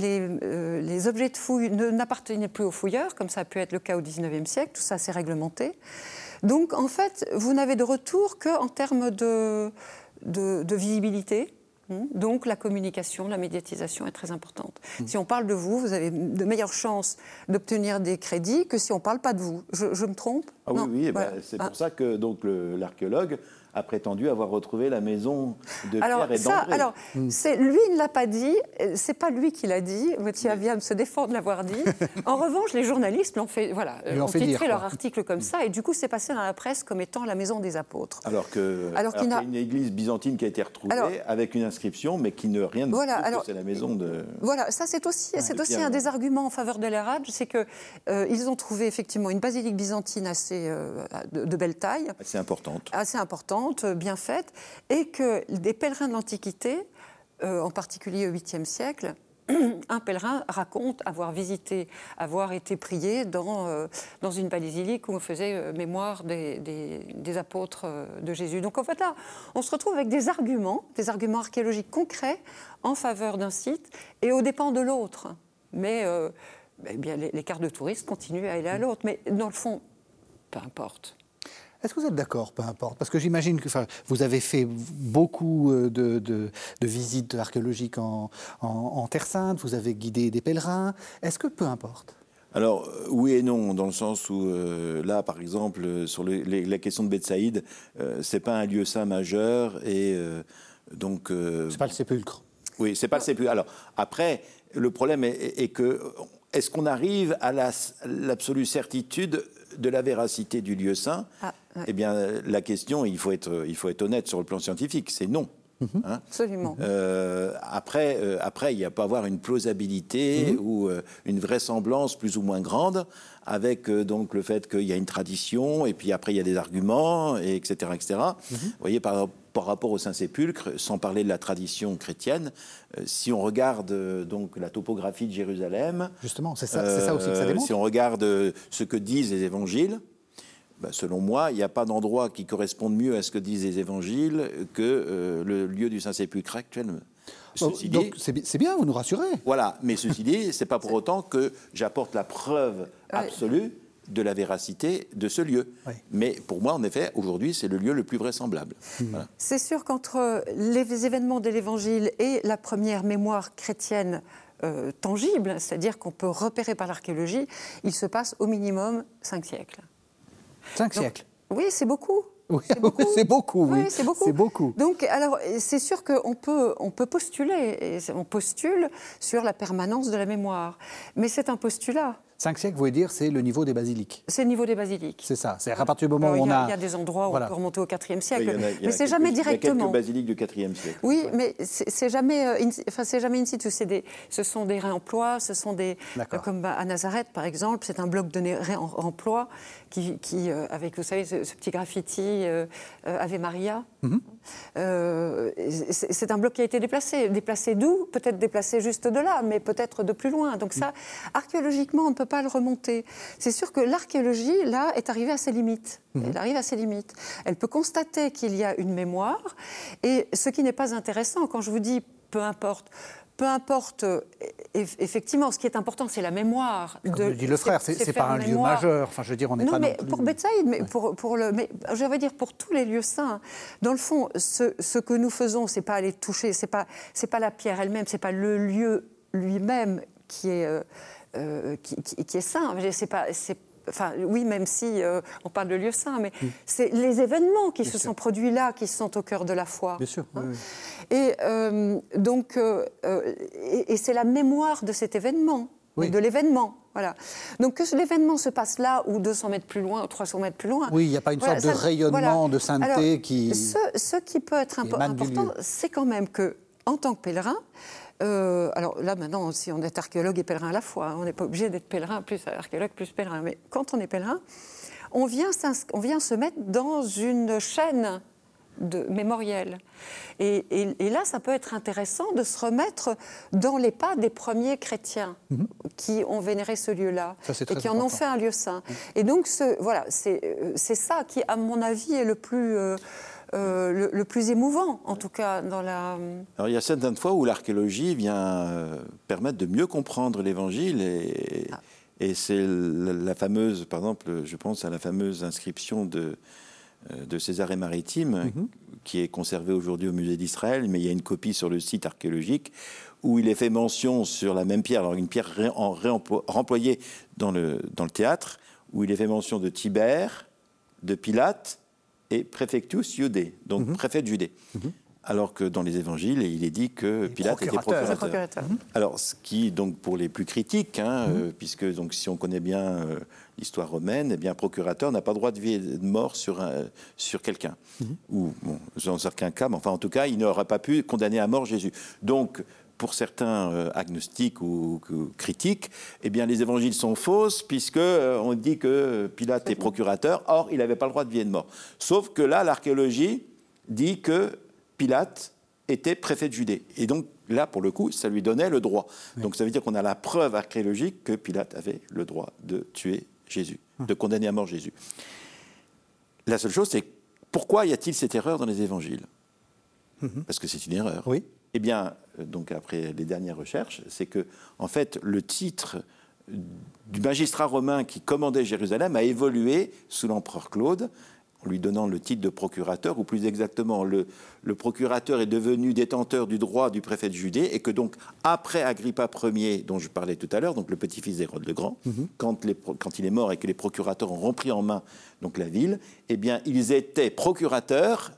euh, les, objets de fouille n'appartenaient plus aux fouilleurs, comme ça a pu être le cas au XIXe siècle, tout ça s'est réglementé. Donc en fait, vous n'avez de retour qu'en termes de, de, de visibilité. Donc la communication, la médiatisation est très importante. Hmm. Si on parle de vous, vous avez de meilleures chances d'obtenir des crédits que si on ne parle pas de vous. Je, me trompe? Ah Oui, oui eh ben, c'est pour ah. ça que l'archéologue a prétendu avoir retrouvé la maison de alors, Pierre et ça, Alors, hmm. c'est, lui ne l'a pas dit, c'est pas lui qui l'a dit, Mathieu me se défend de l'avoir dit. en revanche, les journalistes l'ont fait, voilà, ont, titré leur article comme ça, et du coup, c'est passé dans la presse comme étant la maison des apôtres. Alors que, alors, qu'il y a une église byzantine qui a été retrouvée avec une inscription, mais qui ne rien ne voilà, alors, c'est la maison de... Voilà, ça c'est aussi, c'est aussi un des arguments en faveur de l'Erad, c'est qu'ils euh, ont trouvé effectivement une basilique byzantine assez euh, de, de, belle taille. Assez importante. Assez importante bien faite, et que des pèlerins de l'Antiquité, euh, en particulier au 8e siècle, un pèlerin raconte avoir visité, avoir été prié dans, euh, dans une basilique où on faisait euh, mémoire des, des, apôtres de Jésus. Donc en fait là, on se retrouve avec des arguments, des arguments archéologiques concrets en faveur d'un site et aux dépens de l'autre. Mais bien, les cartes de touristes continuent à aller à l'autre. Mais dans le fond, peu importe. Est-ce que vous êtes d'accord, peu importe? Parce que j'imagine que vous avez fait beaucoup euh, de, visites archéologiques en, Terre Sainte, vous avez guidé des pèlerins. Est-ce que peu importe? Alors euh, oui et non, dans le sens où euh, là, par exemple, sur la question de Bethsaïde, ce c'est pas un lieu saint majeur et donc. c'est pas le sépulcre. Oui, c'est pas le sépulcre. Alors après, le problème est, que est-ce qu'on arrive à l'absolue certitude de la véracité du lieu saint? Ah, Eh bien, la question, il faut, être, il faut être honnête sur le plan scientifique, c'est non. Mhm. Hein Absolument. Euh, après, euh, après, il y a pas avoir une plausibilité mhm. ou euh, une vraisemblance plus ou moins grande avec donc le fait qu'il y a une tradition et puis après il y a des arguments et etc etc. Mhm. Vous voyez par, par rapport au Saint-Sépulcre, sans parler de la tradition chrétienne, si on regarde donc la topographie de Jérusalem, justement, c'est ça, ça, aussi que ça démontre. Si on regarde ce que disent les évangiles, bah, selon moi, il n'y a pas d'endroit qui corresponde mieux à ce que disent les évangiles que euh, le lieu du Saint-Sépulcre actuel. donc c'est bien, vous nous rassurez. Voilà, mais ceci dit, c'est pas pour autant que j'apporte la preuve absolue de la véracité de ce lieu. Mais pour moi, en effet, aujourd'hui, c'est le lieu le plus vraisemblable. Hmm. C'est sûr qu'entre les événements de l'Évangile et la première mémoire chrétienne euh, tangible, c'est-à-dire qu'on peut repérer par l'archéologie, il se passe au minimum cinq siècles. Cinq siècles Oui, c'est beaucoup. Oui, c'est beaucoup. oui. c'est beaucoup. Donc, alors, c'est sûr qu'on peut, on peut postuler, et on postule sur la permanence de la mémoire. Mais c'est un postulat. Cinq siècles, vous voulez dire, c'est le niveau des basiliques C'est le niveau des basiliques. C'est ça. C'est à partir du moment où on a. Il y a des endroits où on peut remonter au IVe siècle. Oui, il y a, il y a mais c'est jamais directement. Il y a quelques basiliques du IVe siècle. Oui, mais c'est jamais, euh, in, enfin, c'est jamais in situ. Des, ce sont des réemplois, ce sont des. Euh, comme à Nazareth, par exemple, c'est un bloc de réemploi qui, qui euh, avec, vous savez, ce, petit graffiti euh, Ave Maria. Mm -hmm. c'est un bloc qui a été déplacé. Déplacé d'où? Peut-être déplacé juste de là, mais peut-être de plus loin. Donc, ça, archéologiquement, on ne peut pas le remonter. C'est sûr que l'archéologie, là, est arrivée à ses limites. Mhm. Elle arrive à ses limites. Elle peut constater qu'il y a une mémoire, et ce qui n'est pas intéressant, quand je vous dis peu importe, peu importe, effectivement, ce qui est important, c'est la mémoire. Comme de, dit le frère, c'est pas un lieu majeur. Enfin, je veux dire, on n'est pas. Non, mais pour Betsaïd, mais pour, pour, le, mais je veux dire pour tous les lieux saints. Dans le fond, ce, ce que nous faisons, c'est pas aller toucher, c'est pas, c'est pas la pierre elle-même, c'est pas le lieu lui-même qui est. Euh, euh, qui, qui, est saint. C'est pas, enfin, oui, même si euh, on parle de lieu saint, mais c'est les événements qui se sont produits là qui sont au cœur de la foi. Bien sûr. Hein. Et euh, donc, et, c'est la mémoire de cet événement, de l'événement. Voilà. Donc que l'événement se passe là ou 200 mètres plus loin, ou 300 mètres plus loin. Oui, il n'y a pas une sorte de rayonnement, de sainteté qui. Ce, ce, qui peut être important, c'est quand même que, en tant que pèlerin, euh, alors là, maintenant, si on est archéologue et pèlerin à la fois, hein, on n'est pas obligé d'être pèlerin plus archéologue plus pèlerin. Mais quand on est pèlerin, on vient, on vient se mettre dans une chaîne de mémorielle. Et, là, ça peut être intéressant de se remettre dans les pas des premiers chrétiens mhm. qui ont vénéré ce lieu-là et qui en ont fait un lieu saint. Mhm. Et donc, ce, voilà, euh, c'est ça qui, à mon avis, est le plus... Euh, euh, le, plus émouvant, en tout cas, dans la... Alors, il y a certaines fois où l'archéologie vient euh, permettre de mieux comprendre l'Évangile et, ah. et c'est la, fameuse, par exemple, je pense à la fameuse inscription de, euh, de César Maritime, mhm. qui est conservée aujourd'hui au musée d'Israël, mais il y a une copie sur le site archéologique où il est fait mention sur la même pierre, alors une pierre ré, remployée dans le, dans le théâtre, où il est fait mention de Tibère, de Pilate et préfectus Iudée, donc mhm. préfet de Judée. Mhm. Alors que dans les évangiles, il est dit que Pilate était procurateur. Mhm. Alors, ce qui, donc, pour les plus critiques, hein, euh, puisque donc, si on connaît bien euh, l'histoire romaine, eh bien, procurateur n'a pas droit de vie et de mort sur, sur quelqu'un. Ou, bon, dans certains cas, mais enfin, en tout cas, il n'aurait pas pu condamner à mort Jésus. Donc, pour certains euh, agnostiques ou, critiques, eh bien, les évangiles sont fausses, puisque euh, on dit que Pilate est procurateur, or, il n'avait pas le droit de vie et de mort. Sauf que là, l'archéologie dit que Pilate était préfet de Judée. Et donc, là, pour le coup, ça lui donnait le droit. Donc, ça veut dire qu'on a la preuve archéologique que Pilate avait le droit de tuer Jésus, hum. de condamner à mort Jésus. La seule chose, c'est pourquoi y a-t-il cette erreur dans les évangiles? Hum, Parce que c'est une erreur. Oui. Eh bien, euh, donc après les dernières recherches, c'est que, en fait, le titre du magistrat romain qui commandait Jérusalem a évolué sous l'empereur Claude, en lui donnant le titre de procurateur, ou plus exactement, le, procurateur est devenu détenteur du droit du préfet de Judée, et que donc, après Agrippa Ier, dont je parlais tout à l'heure, donc le petit-fils d'Hérode le Grand, mhm. quand, quand, il est mort et que les procurateurs ont repris en main donc la ville, eh bien, ils étaient procurateurs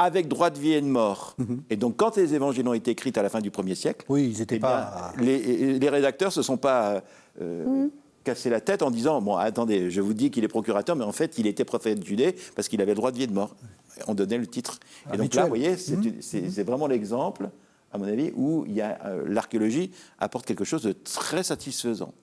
avec droit de vie et de mort. Mhm. Et donc, quand les évangiles ont été écrits à la fin du 1er siècle, oui, ils étaient eh pas... les, les, rédacteurs se sont pas euh, mhm. cassés la tête en disant Bon, attendez, je vous dis qu'il est procurateur, mais en fait, il était prophète de Judée parce qu'il avait le droit de vie et de mort. On donnait le titre. Et donc là, vous voyez, mhm. c'est vraiment l'exemple, à mon avis, où euh, l'archéologie apporte quelque chose de très satisfaisant.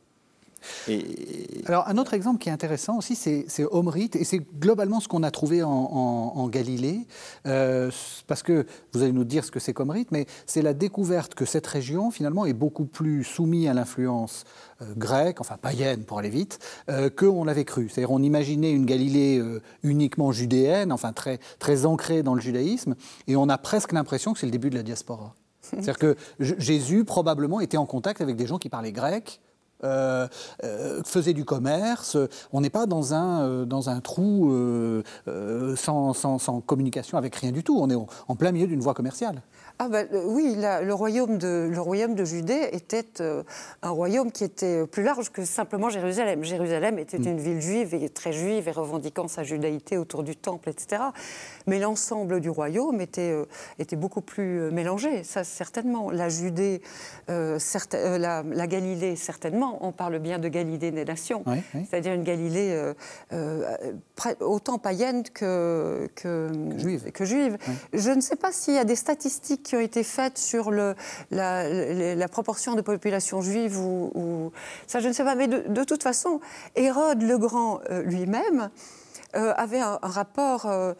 Alors, un autre exemple qui est intéressant aussi, c'est Omrit, et c'est globalement ce qu'on a trouvé en, Galilée, euh, parce que vous allez nous dire ce que c'est qu'Omrit, mais c'est la découverte que cette région, finalement, est beaucoup plus soumise à l'influence euh, grecque, enfin païenne pour aller vite, euh, qu'on l'avait cru. C'est-à-dire, on imaginait une Galilée uniquement judéenne, enfin très, très ancrée dans le judaïsme, et on a presque l'impression que c'est le début de la diaspora. C'est-à-dire que Jésus, probablement, était en contact avec des gens qui parlaient grec, euh, euh, faisait du commerce. On n'est pas dans un, euh, dans un trou sans, sans, communication avec rien du tout. On est en plein milieu d'une voie commerciale. Ah bah, oui, le, royaume de, le royaume de Judée était euh, un royaume qui était plus large que simplement Jérusalem. Jérusalem était mm. une ville juive et très juive et revendiquant sa judaïté autour du temple, etc. Mais l'ensemble du royaume était, euh, était beaucoup plus euh, mélangé, ça certainement. La Judée, la, Galilée, certainement. On parle bien de Galilée des nations, c'est-à-dire une Galilée autant païenne que, que, juive. Que juive. Je ne sais pas s'il y a des statistiques qui ont été faites sur le, la, proportion de population juive ou, ça, je ne sais pas. Mais de, toute façon, Hérode le Grand euh, lui-même euh, avait un, rapport euh,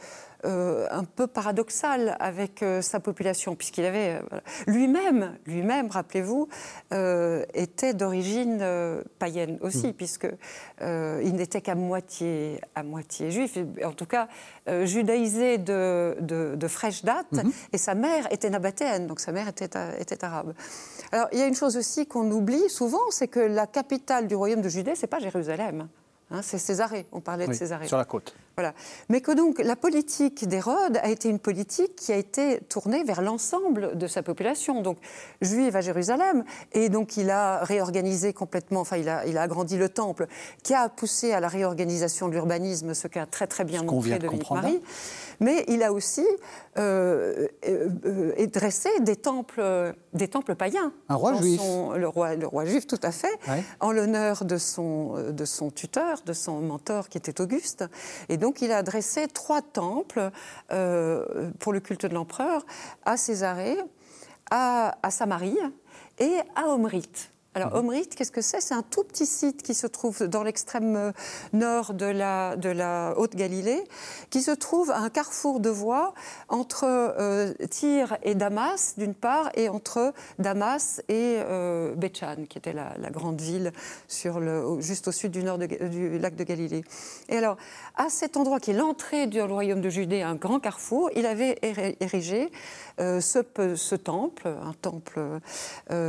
euh, un peu paradoxal avec euh, sa population, puisqu'il avait euh, lui-même, lui-même, rappelez-vous, était d'origine païenne aussi, puisqu'il mm. puisque il n'était qu'à moitié, à moitié juif, en tout cas judaïsé de, de, fraîche date, mm-hmm. et sa mère était nabatéenne, donc sa mère était, était arabe. Alors il y a une chose aussi qu'on oublie souvent, c'est que la capitale du royaume de Judée, c'est pas Jérusalem. Hein, c'est Césarée, on parlait de Césarée. Sur la côte. Voilà. Mais que donc la politique d'Hérode a été une politique qui a été tournée vers l'ensemble de sa population, donc juive à Jérusalem, et donc il a réorganisé complètement, enfin il a, il a agrandi le temple, qui a poussé à la réorganisation de l'urbanisme, ce qu'a très très bien montré de Marie mais il a aussi euh, euh, euh, dressé des temples, des temples païens. Un roi juif. le, roi, le roi juif, tout à fait, en l'honneur de son, de son tuteur, de son mentor qui était Auguste. Et donc il a dressé trois temples pour le culte de l'empereur à Césarée, à, à Samarie et à Omrite. Alors, mhm. Omrit, qu'est-ce que c'est? C'est un tout petit site qui se trouve dans l'extrême euh, nord de la, de la Haute-Galilée, qui se trouve à un carrefour de voies entre euh, Tyr et Damas, d'une part, et entre Damas et euh, qui était la, grande ville sur le, juste au sud du nord du lac de Galilée. Et alors, à cet endroit qui est l'entrée du royaume de Judée, un grand carrefour, il avait érigé ce, ce, temple, un temple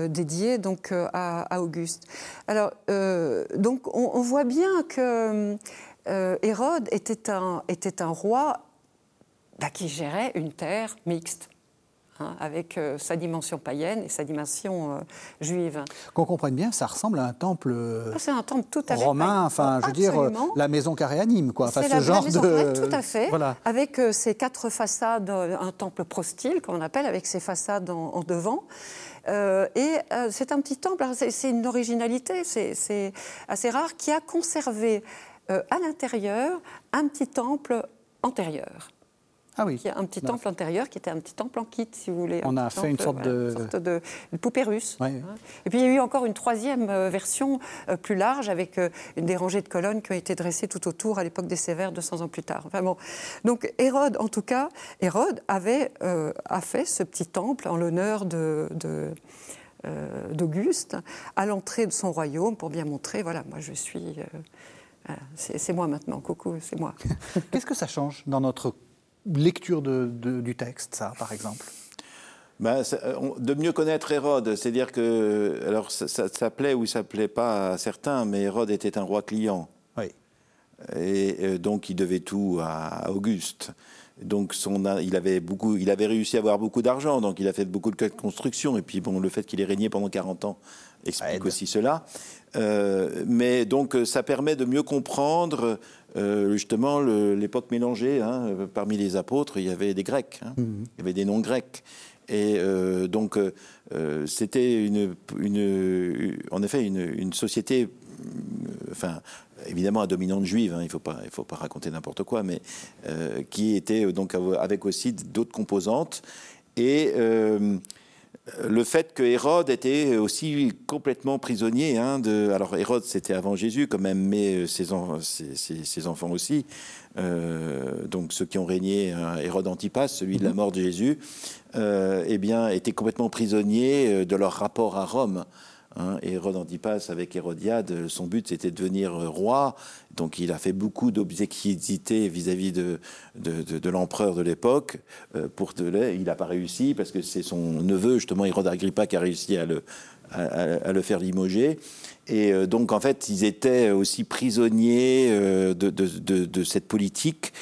dédié donc à à, Auguste. Alors, euh, donc, on, voit bien que euh, Hérode était un, était un roi bah, qui gérait une terre mixte. Hein, avec euh, sa dimension païenne et sa dimension juive. Qu'on comprenne bien, ça ressemble à un temple ah, c'est un temple tout à fait romain, enfin, je veux dire, la maison caréanime, quoi. Enfin, ce genre de... tout à fait, voilà. avec ses quatre façades, un temple prostyle, comme on appelle, avec ses façades en devant. Euh, et euh, c'est un petit temple, c'est une originalité, c'est assez rare, qui a conservé euh, à l'intérieur un petit temple antérieur. Ah oui. Qui a un petit temple antérieur qui était un petit temple en kit, si vous voulez. On a fait une sorte, de... sorte de... poupée russe. Et puis il y a eu encore une troisième version plus large avec des rangées de colonnes qui ont été dressées tout autour à l'époque des Sévères 200 ans plus tard. Enfin bon. Donc Hérode, en tout cas, Hérode avait a fait ce petit temple en l'honneur de, de d'Auguste à l'entrée de son royaume pour bien montrer, voilà, moi je suis... c'est moi maintenant, coucou, c'est moi. Qu'est-ce que ça change dans notre lecture du texte, ça, par exemple ben, de mieux connaître Hérode, c'est-à-dire que, alors ça, ça, plaît ou ça plaît pas à certains, mais Hérode était un roi client. Oui. Et, euh, donc il devait tout à Auguste. Donc son, il, avait beaucoup, il avait réussi à avoir beaucoup d'argent, donc il a fait beaucoup de construction. Et puis bon, le fait qu'il ait régné pendant 40 ans explique aussi cela. Euh, mais donc ça permet de mieux comprendre euh, justement l'époque mélangée. Hein, parmi les apôtres, il y avait des Grecs, hein. mhm. il y avait des noms grecs. Et euh, donc c'était une, en effet une, société, enfin évidemment à dominante juive, hein, il ne faut, pas, il faut pas raconter n'importe quoi, mais qui était donc avec aussi d'autres composantes. Et le fait que Hérode était aussi complètement prisonnier hein, de. Alors Hérode, c'était avant Jésus quand même, mais ses, ses, enfants aussi. Euh, donc ceux qui ont régné, hein, Hérode Antipas, celui de la mort de Jésus, euh, eh bien, étaient complètement prisonniers euh, de leur rapport à Rome. Hein, Hérode Antipas avec Hérodiade, son but c'était de devenir roi, donc il a fait beaucoup d'obséquiosité vis-à-vis de, de, l'empereur de l'époque. Euh, pour il n'a pas réussi parce que c'est son neveu justement Hérode Agrippa qui a réussi à le, à, le faire limoger. Et donc, en fait, ils étaient aussi prisonniers de, de, cette politique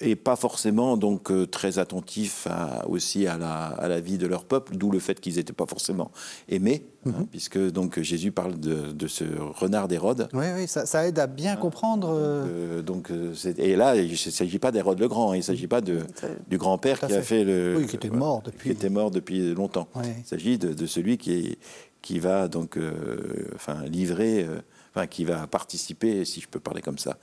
et pas forcément donc euh, très attentifs aussi à la, à la, vie de leur peuple, d'où le fait qu'ils n'étaient pas forcément aimés, hein, mhm. puisque donc Jésus parle de, de ce renard d'Hérode. Oui, oui, ça, ça, aide à bien hein, comprendre. Euh, donc, euh, et là, il ne s'agit pas d'Hérode le Grand, il ne s'agit pas de, du grand-père qui a fait le... Oui, qui était mort depuis. Qui était mort depuis longtemps. Il s'agit de, celui qui, qui va donc enfin, livrer, enfin, qui va participer, si je peux parler comme ça,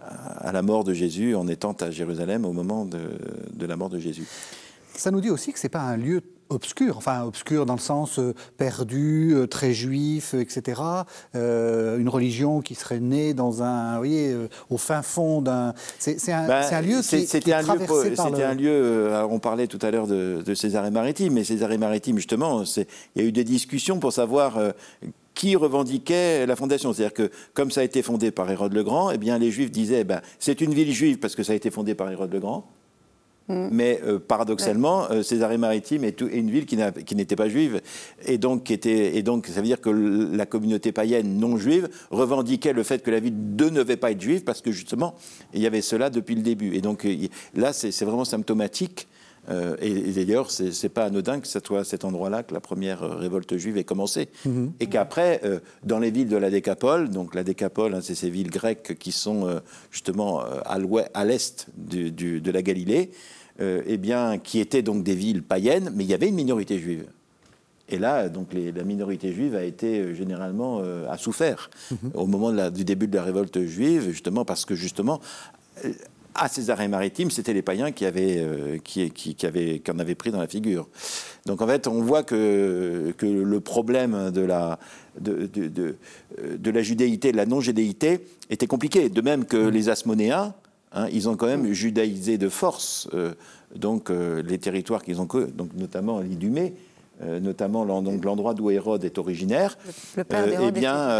à la mort de Jésus en étant à Jérusalem au moment de, la mort de Jésus. Ça nous dit aussi que ce n'est pas un lieu obscur, enfin obscur dans le sens euh, perdu, euh, très juif, etc. Euh, une religion qui serait née dans un, vous voyez, au fin fond d'un. C'est un, ben, lieu qui, c'était un lieu, C'était un lieu. on parlait tout à l'heure de, de Césarée-Maritime, mais Césarée-Maritime justement, il y a eu des discussions pour savoir qui revendiquait la fondation. C'est-à-dire que, comme ça a été fondé par Hérode le Grand, eh bien, les Juifs disaient ben, c'est une ville juive parce que ça a été fondé par Hérode le Grand. Mm. Mais euh, paradoxalement, euh, Césarée-Maritime est, une ville qui n'était pas juive. Et donc, était, et donc, ça veut dire que la communauté païenne non juive revendiquait le fait que la ville ne devait pas être juive parce que justement, il y avait cela depuis le début. Et donc, là, c'est vraiment symptomatique euh, et, d'ailleurs, ce n'est pas anodin que ce soit à cet endroit-là que la première euh, révolte juive ait commencé. Mhm. Et qu'après, euh, dans les villes de la Décapole, donc la Décapole, hein, c'est ces villes grecques qui sont justement à l'est de la Galilée, eh bien, qui étaient donc des villes païennes, mais il y avait une minorité juive. Et là, donc, la minorité juive a été généralement a souffert mhm. au moment du début de la révolte juive, justement parce que justement à Césarée-Maritime, c'était les païens qui, avaient, euh, qui, qui, avaient, qui en avaient pris dans la figure. Donc en fait, on voit que, que le problème de la, de, de, de, la judéité, de la non-judéité, était compliqué. De même que mm. les Asmonéens, hein, ils ont quand même judaïsé de force euh, donc, euh, les territoires qu'ils ont, donc, notamment l'Idumée, notamment l'endroit d'où Hérode est originaire, le, eh bien,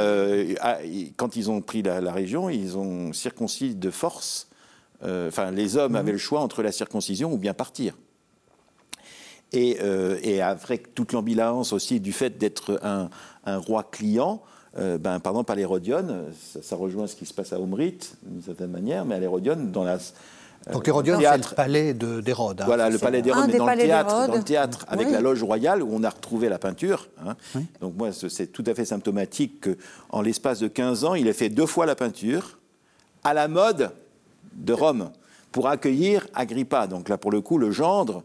quand ils ont pris la, la, région, ils ont circoncis de force euh, enfin, les hommes avaient le choix entre la circoncision ou bien partir. Et, euh, et avec toute l'ambivalence aussi du fait d'être un, roi client, euh, ben, par exemple, à l'Hérodione, ça, rejoint ce qui se passe à Omrit, d'une certaine manière, mais à l'Hérodione, dans la. Donc l'Hérodione, c'est le palais d'Hérode. Hein. Voilà, le palais d'Hérode, mais dans le, théâtre, dans le théâtre, avec la loge royale où on a retrouvé la peinture. Hein. Donc moi, c'est tout à fait symptomatique qu'en l'espace de 15 ans, il ait fait deux fois la peinture, à la mode de Rome pour accueillir Agrippa. Donc là, pour le coup, le gendre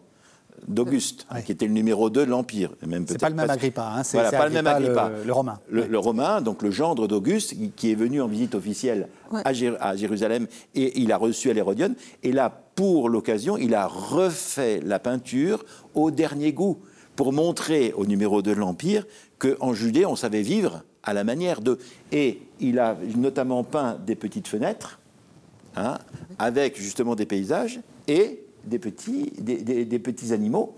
d'Auguste, qui était le numéro 2 de l'Empire. C'est pas le même Agrippa, hein, c'est pas le même Agrippa. Le, romain. Le, romain, donc le gendre d'Auguste, qui est venu en visite officielle à, Jérusalem et il a reçu à l'Hérodion. Et là, pour l'occasion, il a refait la peinture au dernier goût pour montrer au numéro 2 de l'Empire qu'en Judée, on savait vivre à la manière de. Et il a notamment peint des petites fenêtres Hein, avec justement des paysages et des petits, des, petits animaux.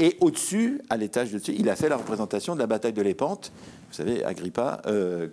Et au-dessus, à l'étage de dessus, il a fait la représentation de la bataille de Lépante. Vous savez, Agrippa, euh,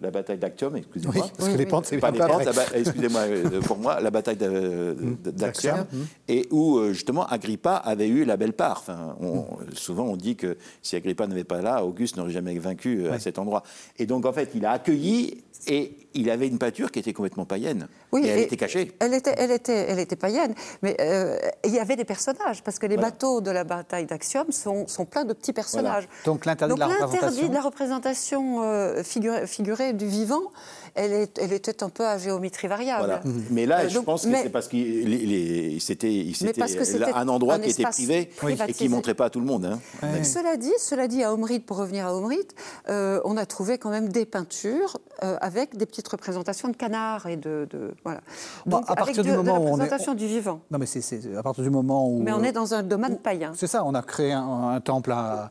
la bataille d'Actium, excusez-moi. Oui, parce que Lépante, c'est pas Lépante. Excusez-moi, euh, pour moi, la bataille mmh. d'Actium, et où euh, justement Agrippa avait eu la belle part. Enfin, mmh. Souvent, on dit que si Agrippa n'avait pas là, Auguste n'aurait jamais vaincu à cet endroit. Et donc, en fait, il a accueilli et il avait une peinture qui était complètement païenne. Oui, et elle était cachée. Elle était, elle était, elle était païenne, mais euh, il y avait des personnages, parce que les bateaux de la bataille d'Axiom sont, sont, pleins de petits personnages. Donc l'interdit de la représentation, de la représentation euh, figurée, du vivant, elle, est, elle, était un peu à géométrie variable. Mhm. Mais là, euh, je pense que c'est parce qu'il c'était un endroit qui était privé et qui ne montrait pas à tout le monde. Hein. Cela dit, cela dit, à Omrit, pour revenir à Omrit, on a trouvé quand même des peintures avec des petites représentations de canards et de, voilà. Donc, à partir du moment où on est, du vivant. Non, mais c'est à partir du moment où. Mais on est dans un domaine païen. C'est ça. On a créé un, temple à,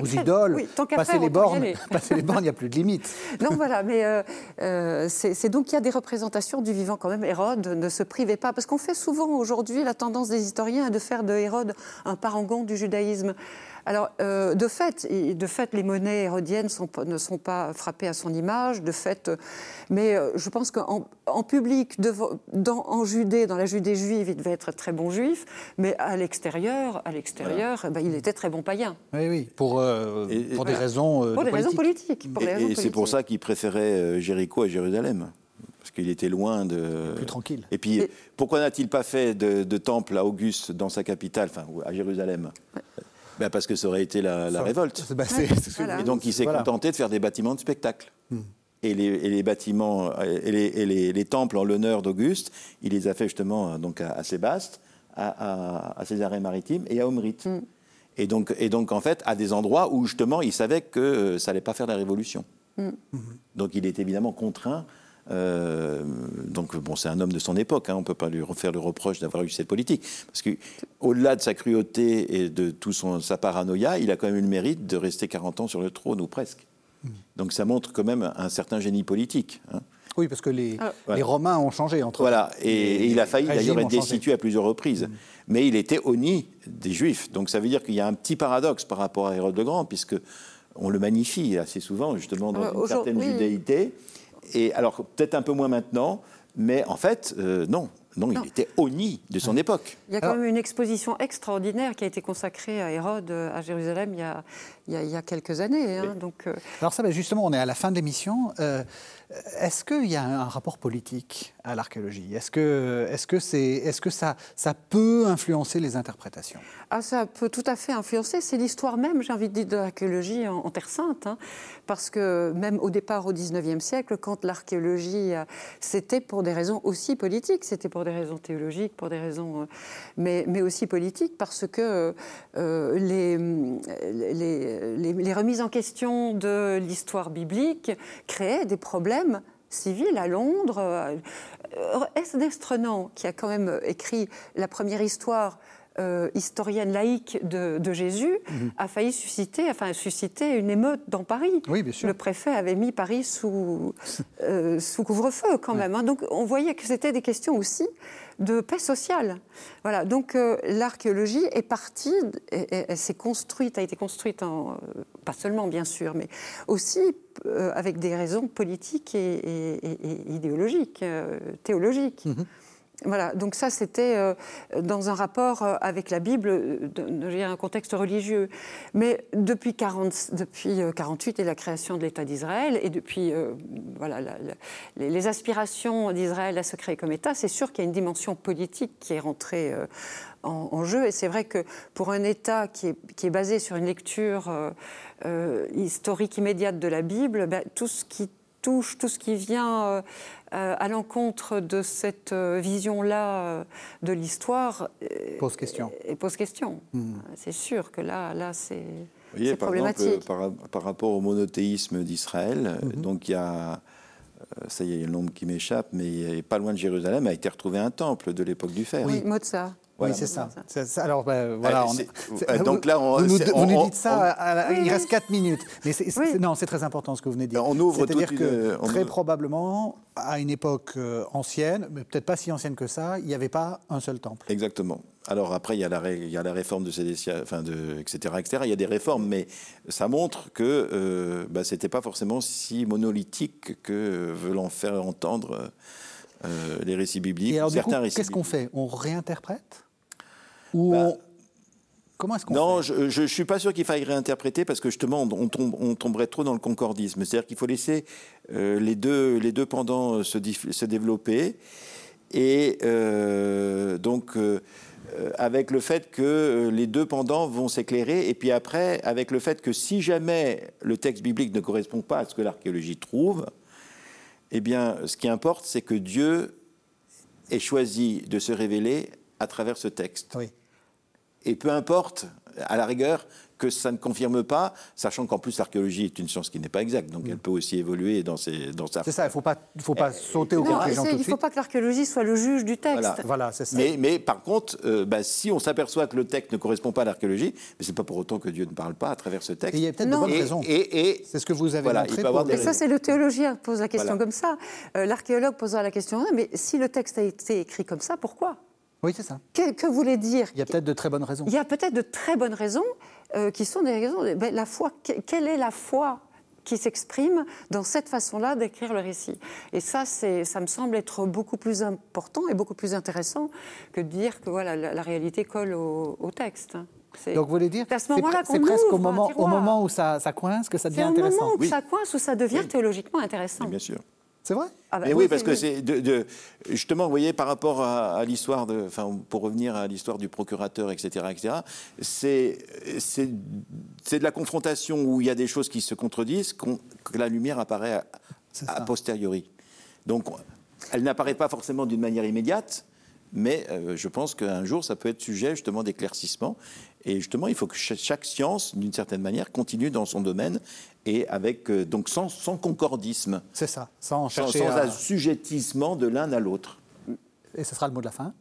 aux idoles. Oui, tant passer les bornes, passer les bornes, il n'y a plus de limite. Non, voilà. Mais euh, c'est donc il y a des représentations du vivant quand même. Hérode ne se privait pas parce qu'on fait souvent aujourd'hui la tendance des historiens de faire de Hérode un parangon du judaïsme. Alors, euh, de, fait, de fait, les monnaies hérodiennes sont, ne sont pas frappées à son image, de fait, mais euh, je pense qu'en en public, dans, en Judée, dans la Judée juive, il devait être très bon juif, mais à l'extérieur, à l'extérieur, eh ben, il était très bon païen. Oui, oui, pour, euh, pour des raisons Pour des raisons politiques. et, c'est pour ça qu'il préférait Jéricho à Jérusalem parce qu'il était loin de. Plus tranquille. Et puis, pourquoi n'a-t-il pas fait de, temple à Auguste dans sa capitale, enfin, à Jérusalem? Ben Parce que ça aurait été la, révolte. Et donc, il s'est contenté de faire des bâtiments de spectacle. Hmm. Et, les, bâtiments, et les, temples en l'honneur d'Auguste, il les a fait justement donc à, Sébaste, à, à, Césarée-Maritime et à Omrite. Hmm. Et, donc, et donc, en fait, à des endroits où justement il savait que euh, ça n'allait pas faire la révolution. Hmm. Donc, il est évidemment contraint euh, donc bon, c'est un homme de son époque, hein, on ne peut pas lui refaire le reproche d'avoir eu cette politique. Parce qu'au-delà de sa cruauté et de tout son, sa paranoïa, il a quand même eu le mérite de rester 40 ans sur le trône, ou presque. Hmm. Donc ça montre quand même un certain génie politique. Hein. Oui, parce que les, ah. les, Romains ont changé entre Voilà, et, il a failli d'ailleurs être destitué à plusieurs reprises. Hmm. Mais il était honni des Juifs. Donc ça veut dire qu'il y a un petit paradoxe par rapport à Hérode le Grand, puisque on le magnifie assez souvent, justement, dans ah, une certaine judéité. Et alors, peut-être un peu moins maintenant, mais en fait, euh, non. Non, il était honni de son époque. Il y a quand même une exposition extraordinaire qui a été consacrée à Hérode à Jérusalem il y a, il y a, quelques années. Hein, donc, euh, Alors ça, ben, justement, on est à la fin de l'émission. Euh, est-ce qu'il y a un rapport politique à l'archéologie? Est-ce que, est que, est-ce que ça, ça peut influencer les interprétations? Ah, Ça peut tout à fait influencer. C'est l'histoire même, j'ai envie de dire, de l'archéologie en, Terre Sainte. Hein. parce que même au départ, au XIXe siècle, quand l'archéologie, euh, c'était pour des raisons aussi politiques, c'était pour des raisons théologiques, pour des raisons, mais, mais aussi politiques, parce que les, les les, remises en question de l'histoire biblique créaient des problèmes civils à Londres. Euh, S. Destrenant, qui a quand même écrit la première histoire euh, historienne laïque de, Jésus, mhm. a failli susciter, enfin, susciter une émeute dans Paris. Oui, bien sûr. Le préfet avait mis Paris sous, euh, sous couvre-feu quand même. Hein. Donc on voyait que c'était des questions aussi de paix sociale. Voilà, donc euh, l'archéologie est partie, elle s'est construite, a été construite, euh, pas seulement bien sûr, mais aussi euh, avec des raisons politiques et, idéologiques, théologiques. Mhm. Voilà, donc ça c'était euh, dans un rapport euh, avec la Bible, euh, un contexte religieux. Mais depuis, 40, depuis 48 et la création de l'État d'Israël, et depuis les, aspirations d'Israël à se créer comme État, c'est sûr qu'il y a une dimension politique qui est rentrée en, jeu. Et c'est vrai que pour un État qui est, qui est basé sur une lecture historique immédiate de la Bible, ben, tout ce qui touche, tout ce qui vient euh, à l'encontre de cette euh, vision-là euh, de l'histoire. Pose question. Et pose question. Hmm. C'est sûr que là, là c'est. problématique. par, par, rapport au monothéisme d'Israël, hmm. donc il y a, ça y est, il y a le nombre qui m'échappe, mais pas loin de Jérusalem a été retrouvé un temple de l'époque du fer. Oui, Mozart. Oui, c'est ça. Alors, ben, voilà. donc là, on, vous, nous, dites ça, il reste 4 minutes. Mais non, c'est très important ce que vous venez de dire. On ouvre C'est-à-dire que très probablement, à une époque euh, ancienne, mais peut-être pas si ancienne que ça, il n'y avait pas un seul temple. Exactement. Alors après, il y a la, il y a la réforme de Sédécia, enfin de, etc., etc. Il y a des réformes, mais ça montre que euh, bah, ce n'était pas forcément si monolithique que veulent en faire entendre euh, les récits bibliques. Et alors, qu'est-ce qu'on fait? On réinterprète? Bah, comment est-ce qu'on Non, je ne suis pas sûr qu'il faille réinterpréter parce que justement, on, on tomberait trop dans le concordisme. C'est-à-dire qu'il faut laisser euh, les, deux, les deux pendants euh, se, se développer. Et euh, donc, avec le fait que les deux pendants vont s'éclairer, et puis après, avec le fait que si jamais le texte biblique ne correspond pas à ce que l'archéologie trouve, eh bien, ce qui importe, c'est que Dieu ait choisi de se révéler à travers ce texte. Oui. Et peu importe, à la rigueur, que ça ne confirme pas, sachant qu'en plus l'archéologie est une science qui n'est pas exacte, donc mm. elle peut aussi évoluer dans, ses, dans sa... C'est ça, il ne faut pas, faut pas sauter aux conclusions tout de suite. Il ne faut pas que l'archéologie soit le juge du texte. Voilà, c'est ça. Mais, mais, par contre, euh, bah, si on s'aperçoit que le texte ne correspond pas à l'archéologie, mais ce n'est pas pour autant que Dieu ne parle pas à travers ce texte. Et il y a peut-être de bonnes raisons. Et, c'est ce que vous avez voilà, montré. Et ça, c'est le théologien qui pose la question comme ça. Euh, l'archéologue posera la question, mais si le texte a été écrit comme ça, pourquoi? Oui, c'est ça. Que, voulait dire Il y a peut-être de très bonnes raisons. Il y a peut-être de très bonnes raisons, euh, qui sont des raisons. ben, la foi, que- quelle est la foi qui s'exprime dans cette façon-là d'écrire le récit? Et ça, c'est, ça me semble être beaucoup plus important et beaucoup plus intéressant que de dire que voilà, la, la réalité colle au, au texte. C'est- Donc vous voulez dire, C'est à ce moment-là c'est presque au moment, au où ça, ça coince que ça c'est devient au intéressant. moment où Oui. ça coince, où ça devient théologiquement intéressant. Bien sûr. C'est vrai? Ah bah Mais oui, parce que c'est- c'est de, de- justement, vous voyez, par rapport à, à l'histoire de, enfin, pour revenir à l'histoire du procurateur, etc., etc., c'est c'est c'est de la confrontation où il y a des choses qui se contredisent que la lumière apparaît a, posteriori. Donc, elle n'apparaît pas forcément d'une manière immédiate, mais euh, je pense qu'un jour, ça peut être sujet justement d'éclaircissement. Et justement, il faut que cha- chaque science, d'une certaine manière, continue dans son domaine et avec euh, donc sans, sans concordisme. C'est ça, sans Sans, chercher sans à... assujettissement de l'un à l'autre. Et ce sera le mot de la fin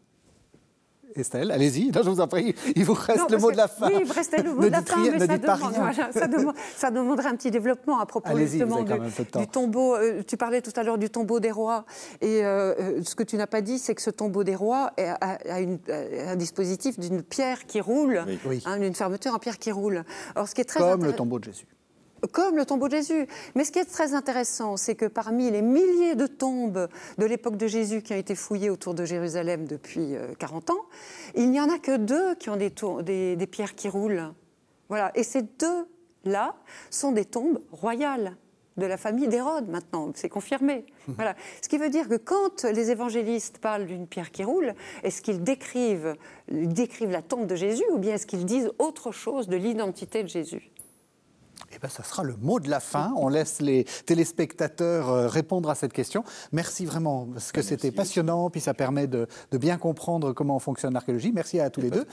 Estelle, allez-y, je vous en prie, il vous reste Non, le mot que- de la fin. Oui, il restait le mot de la fin, mais ça, demande, voilà, ça, demande- ça demanderait un petit développement à propos justement du, tombeau. euh, tu parlais tout à l'heure du tombeau des rois, et euh, euh, ce que tu n'as pas dit, c'est que ce tombeau des rois a, a- a une- a un dispositif d'une pierre qui roule, Oui. Oui. hein, une fermeture en pierre qui roule. Alors, ce qui est très Comme le tombeau de Jésus. Comme le tombeau de Jésus. Mais ce qui est très intéressant, c'est que parmi les milliers de tombes de l'époque de Jésus qui ont été fouillées autour de Jérusalem depuis euh, 40 ans, il n'y en a que deux qui ont des, tour- des- des pierres qui roulent. Voilà. Et ces deux-là sont des tombes royales de la famille d'Hérode maintenant, c'est confirmé. Voilà. Ce qui veut dire que quand les évangélistes parlent d'une pierre qui roule, est-ce qu'ils décrivent, décrivent la tombe de Jésus ou bien est-ce qu'ils disent autre chose de l'identité de Jésus? Eh bien, ça sera le mot de la fin. On laisse les téléspectateurs euh, répondre à cette question. Merci vraiment, parce que c'était passionnant, puis ça permet de, bien comprendre comment fonctionne l'archéologie. Merci à tous les deux.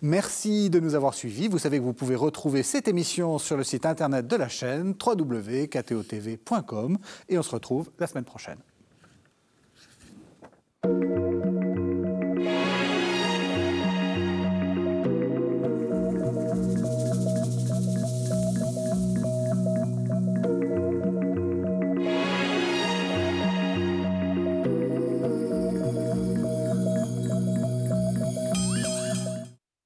Merci de nous avoir suivis. Vous savez que vous pouvez retrouver cette émission sur le site internet de la chaîne www.ktotv.com. Et on se retrouve la semaine prochaine.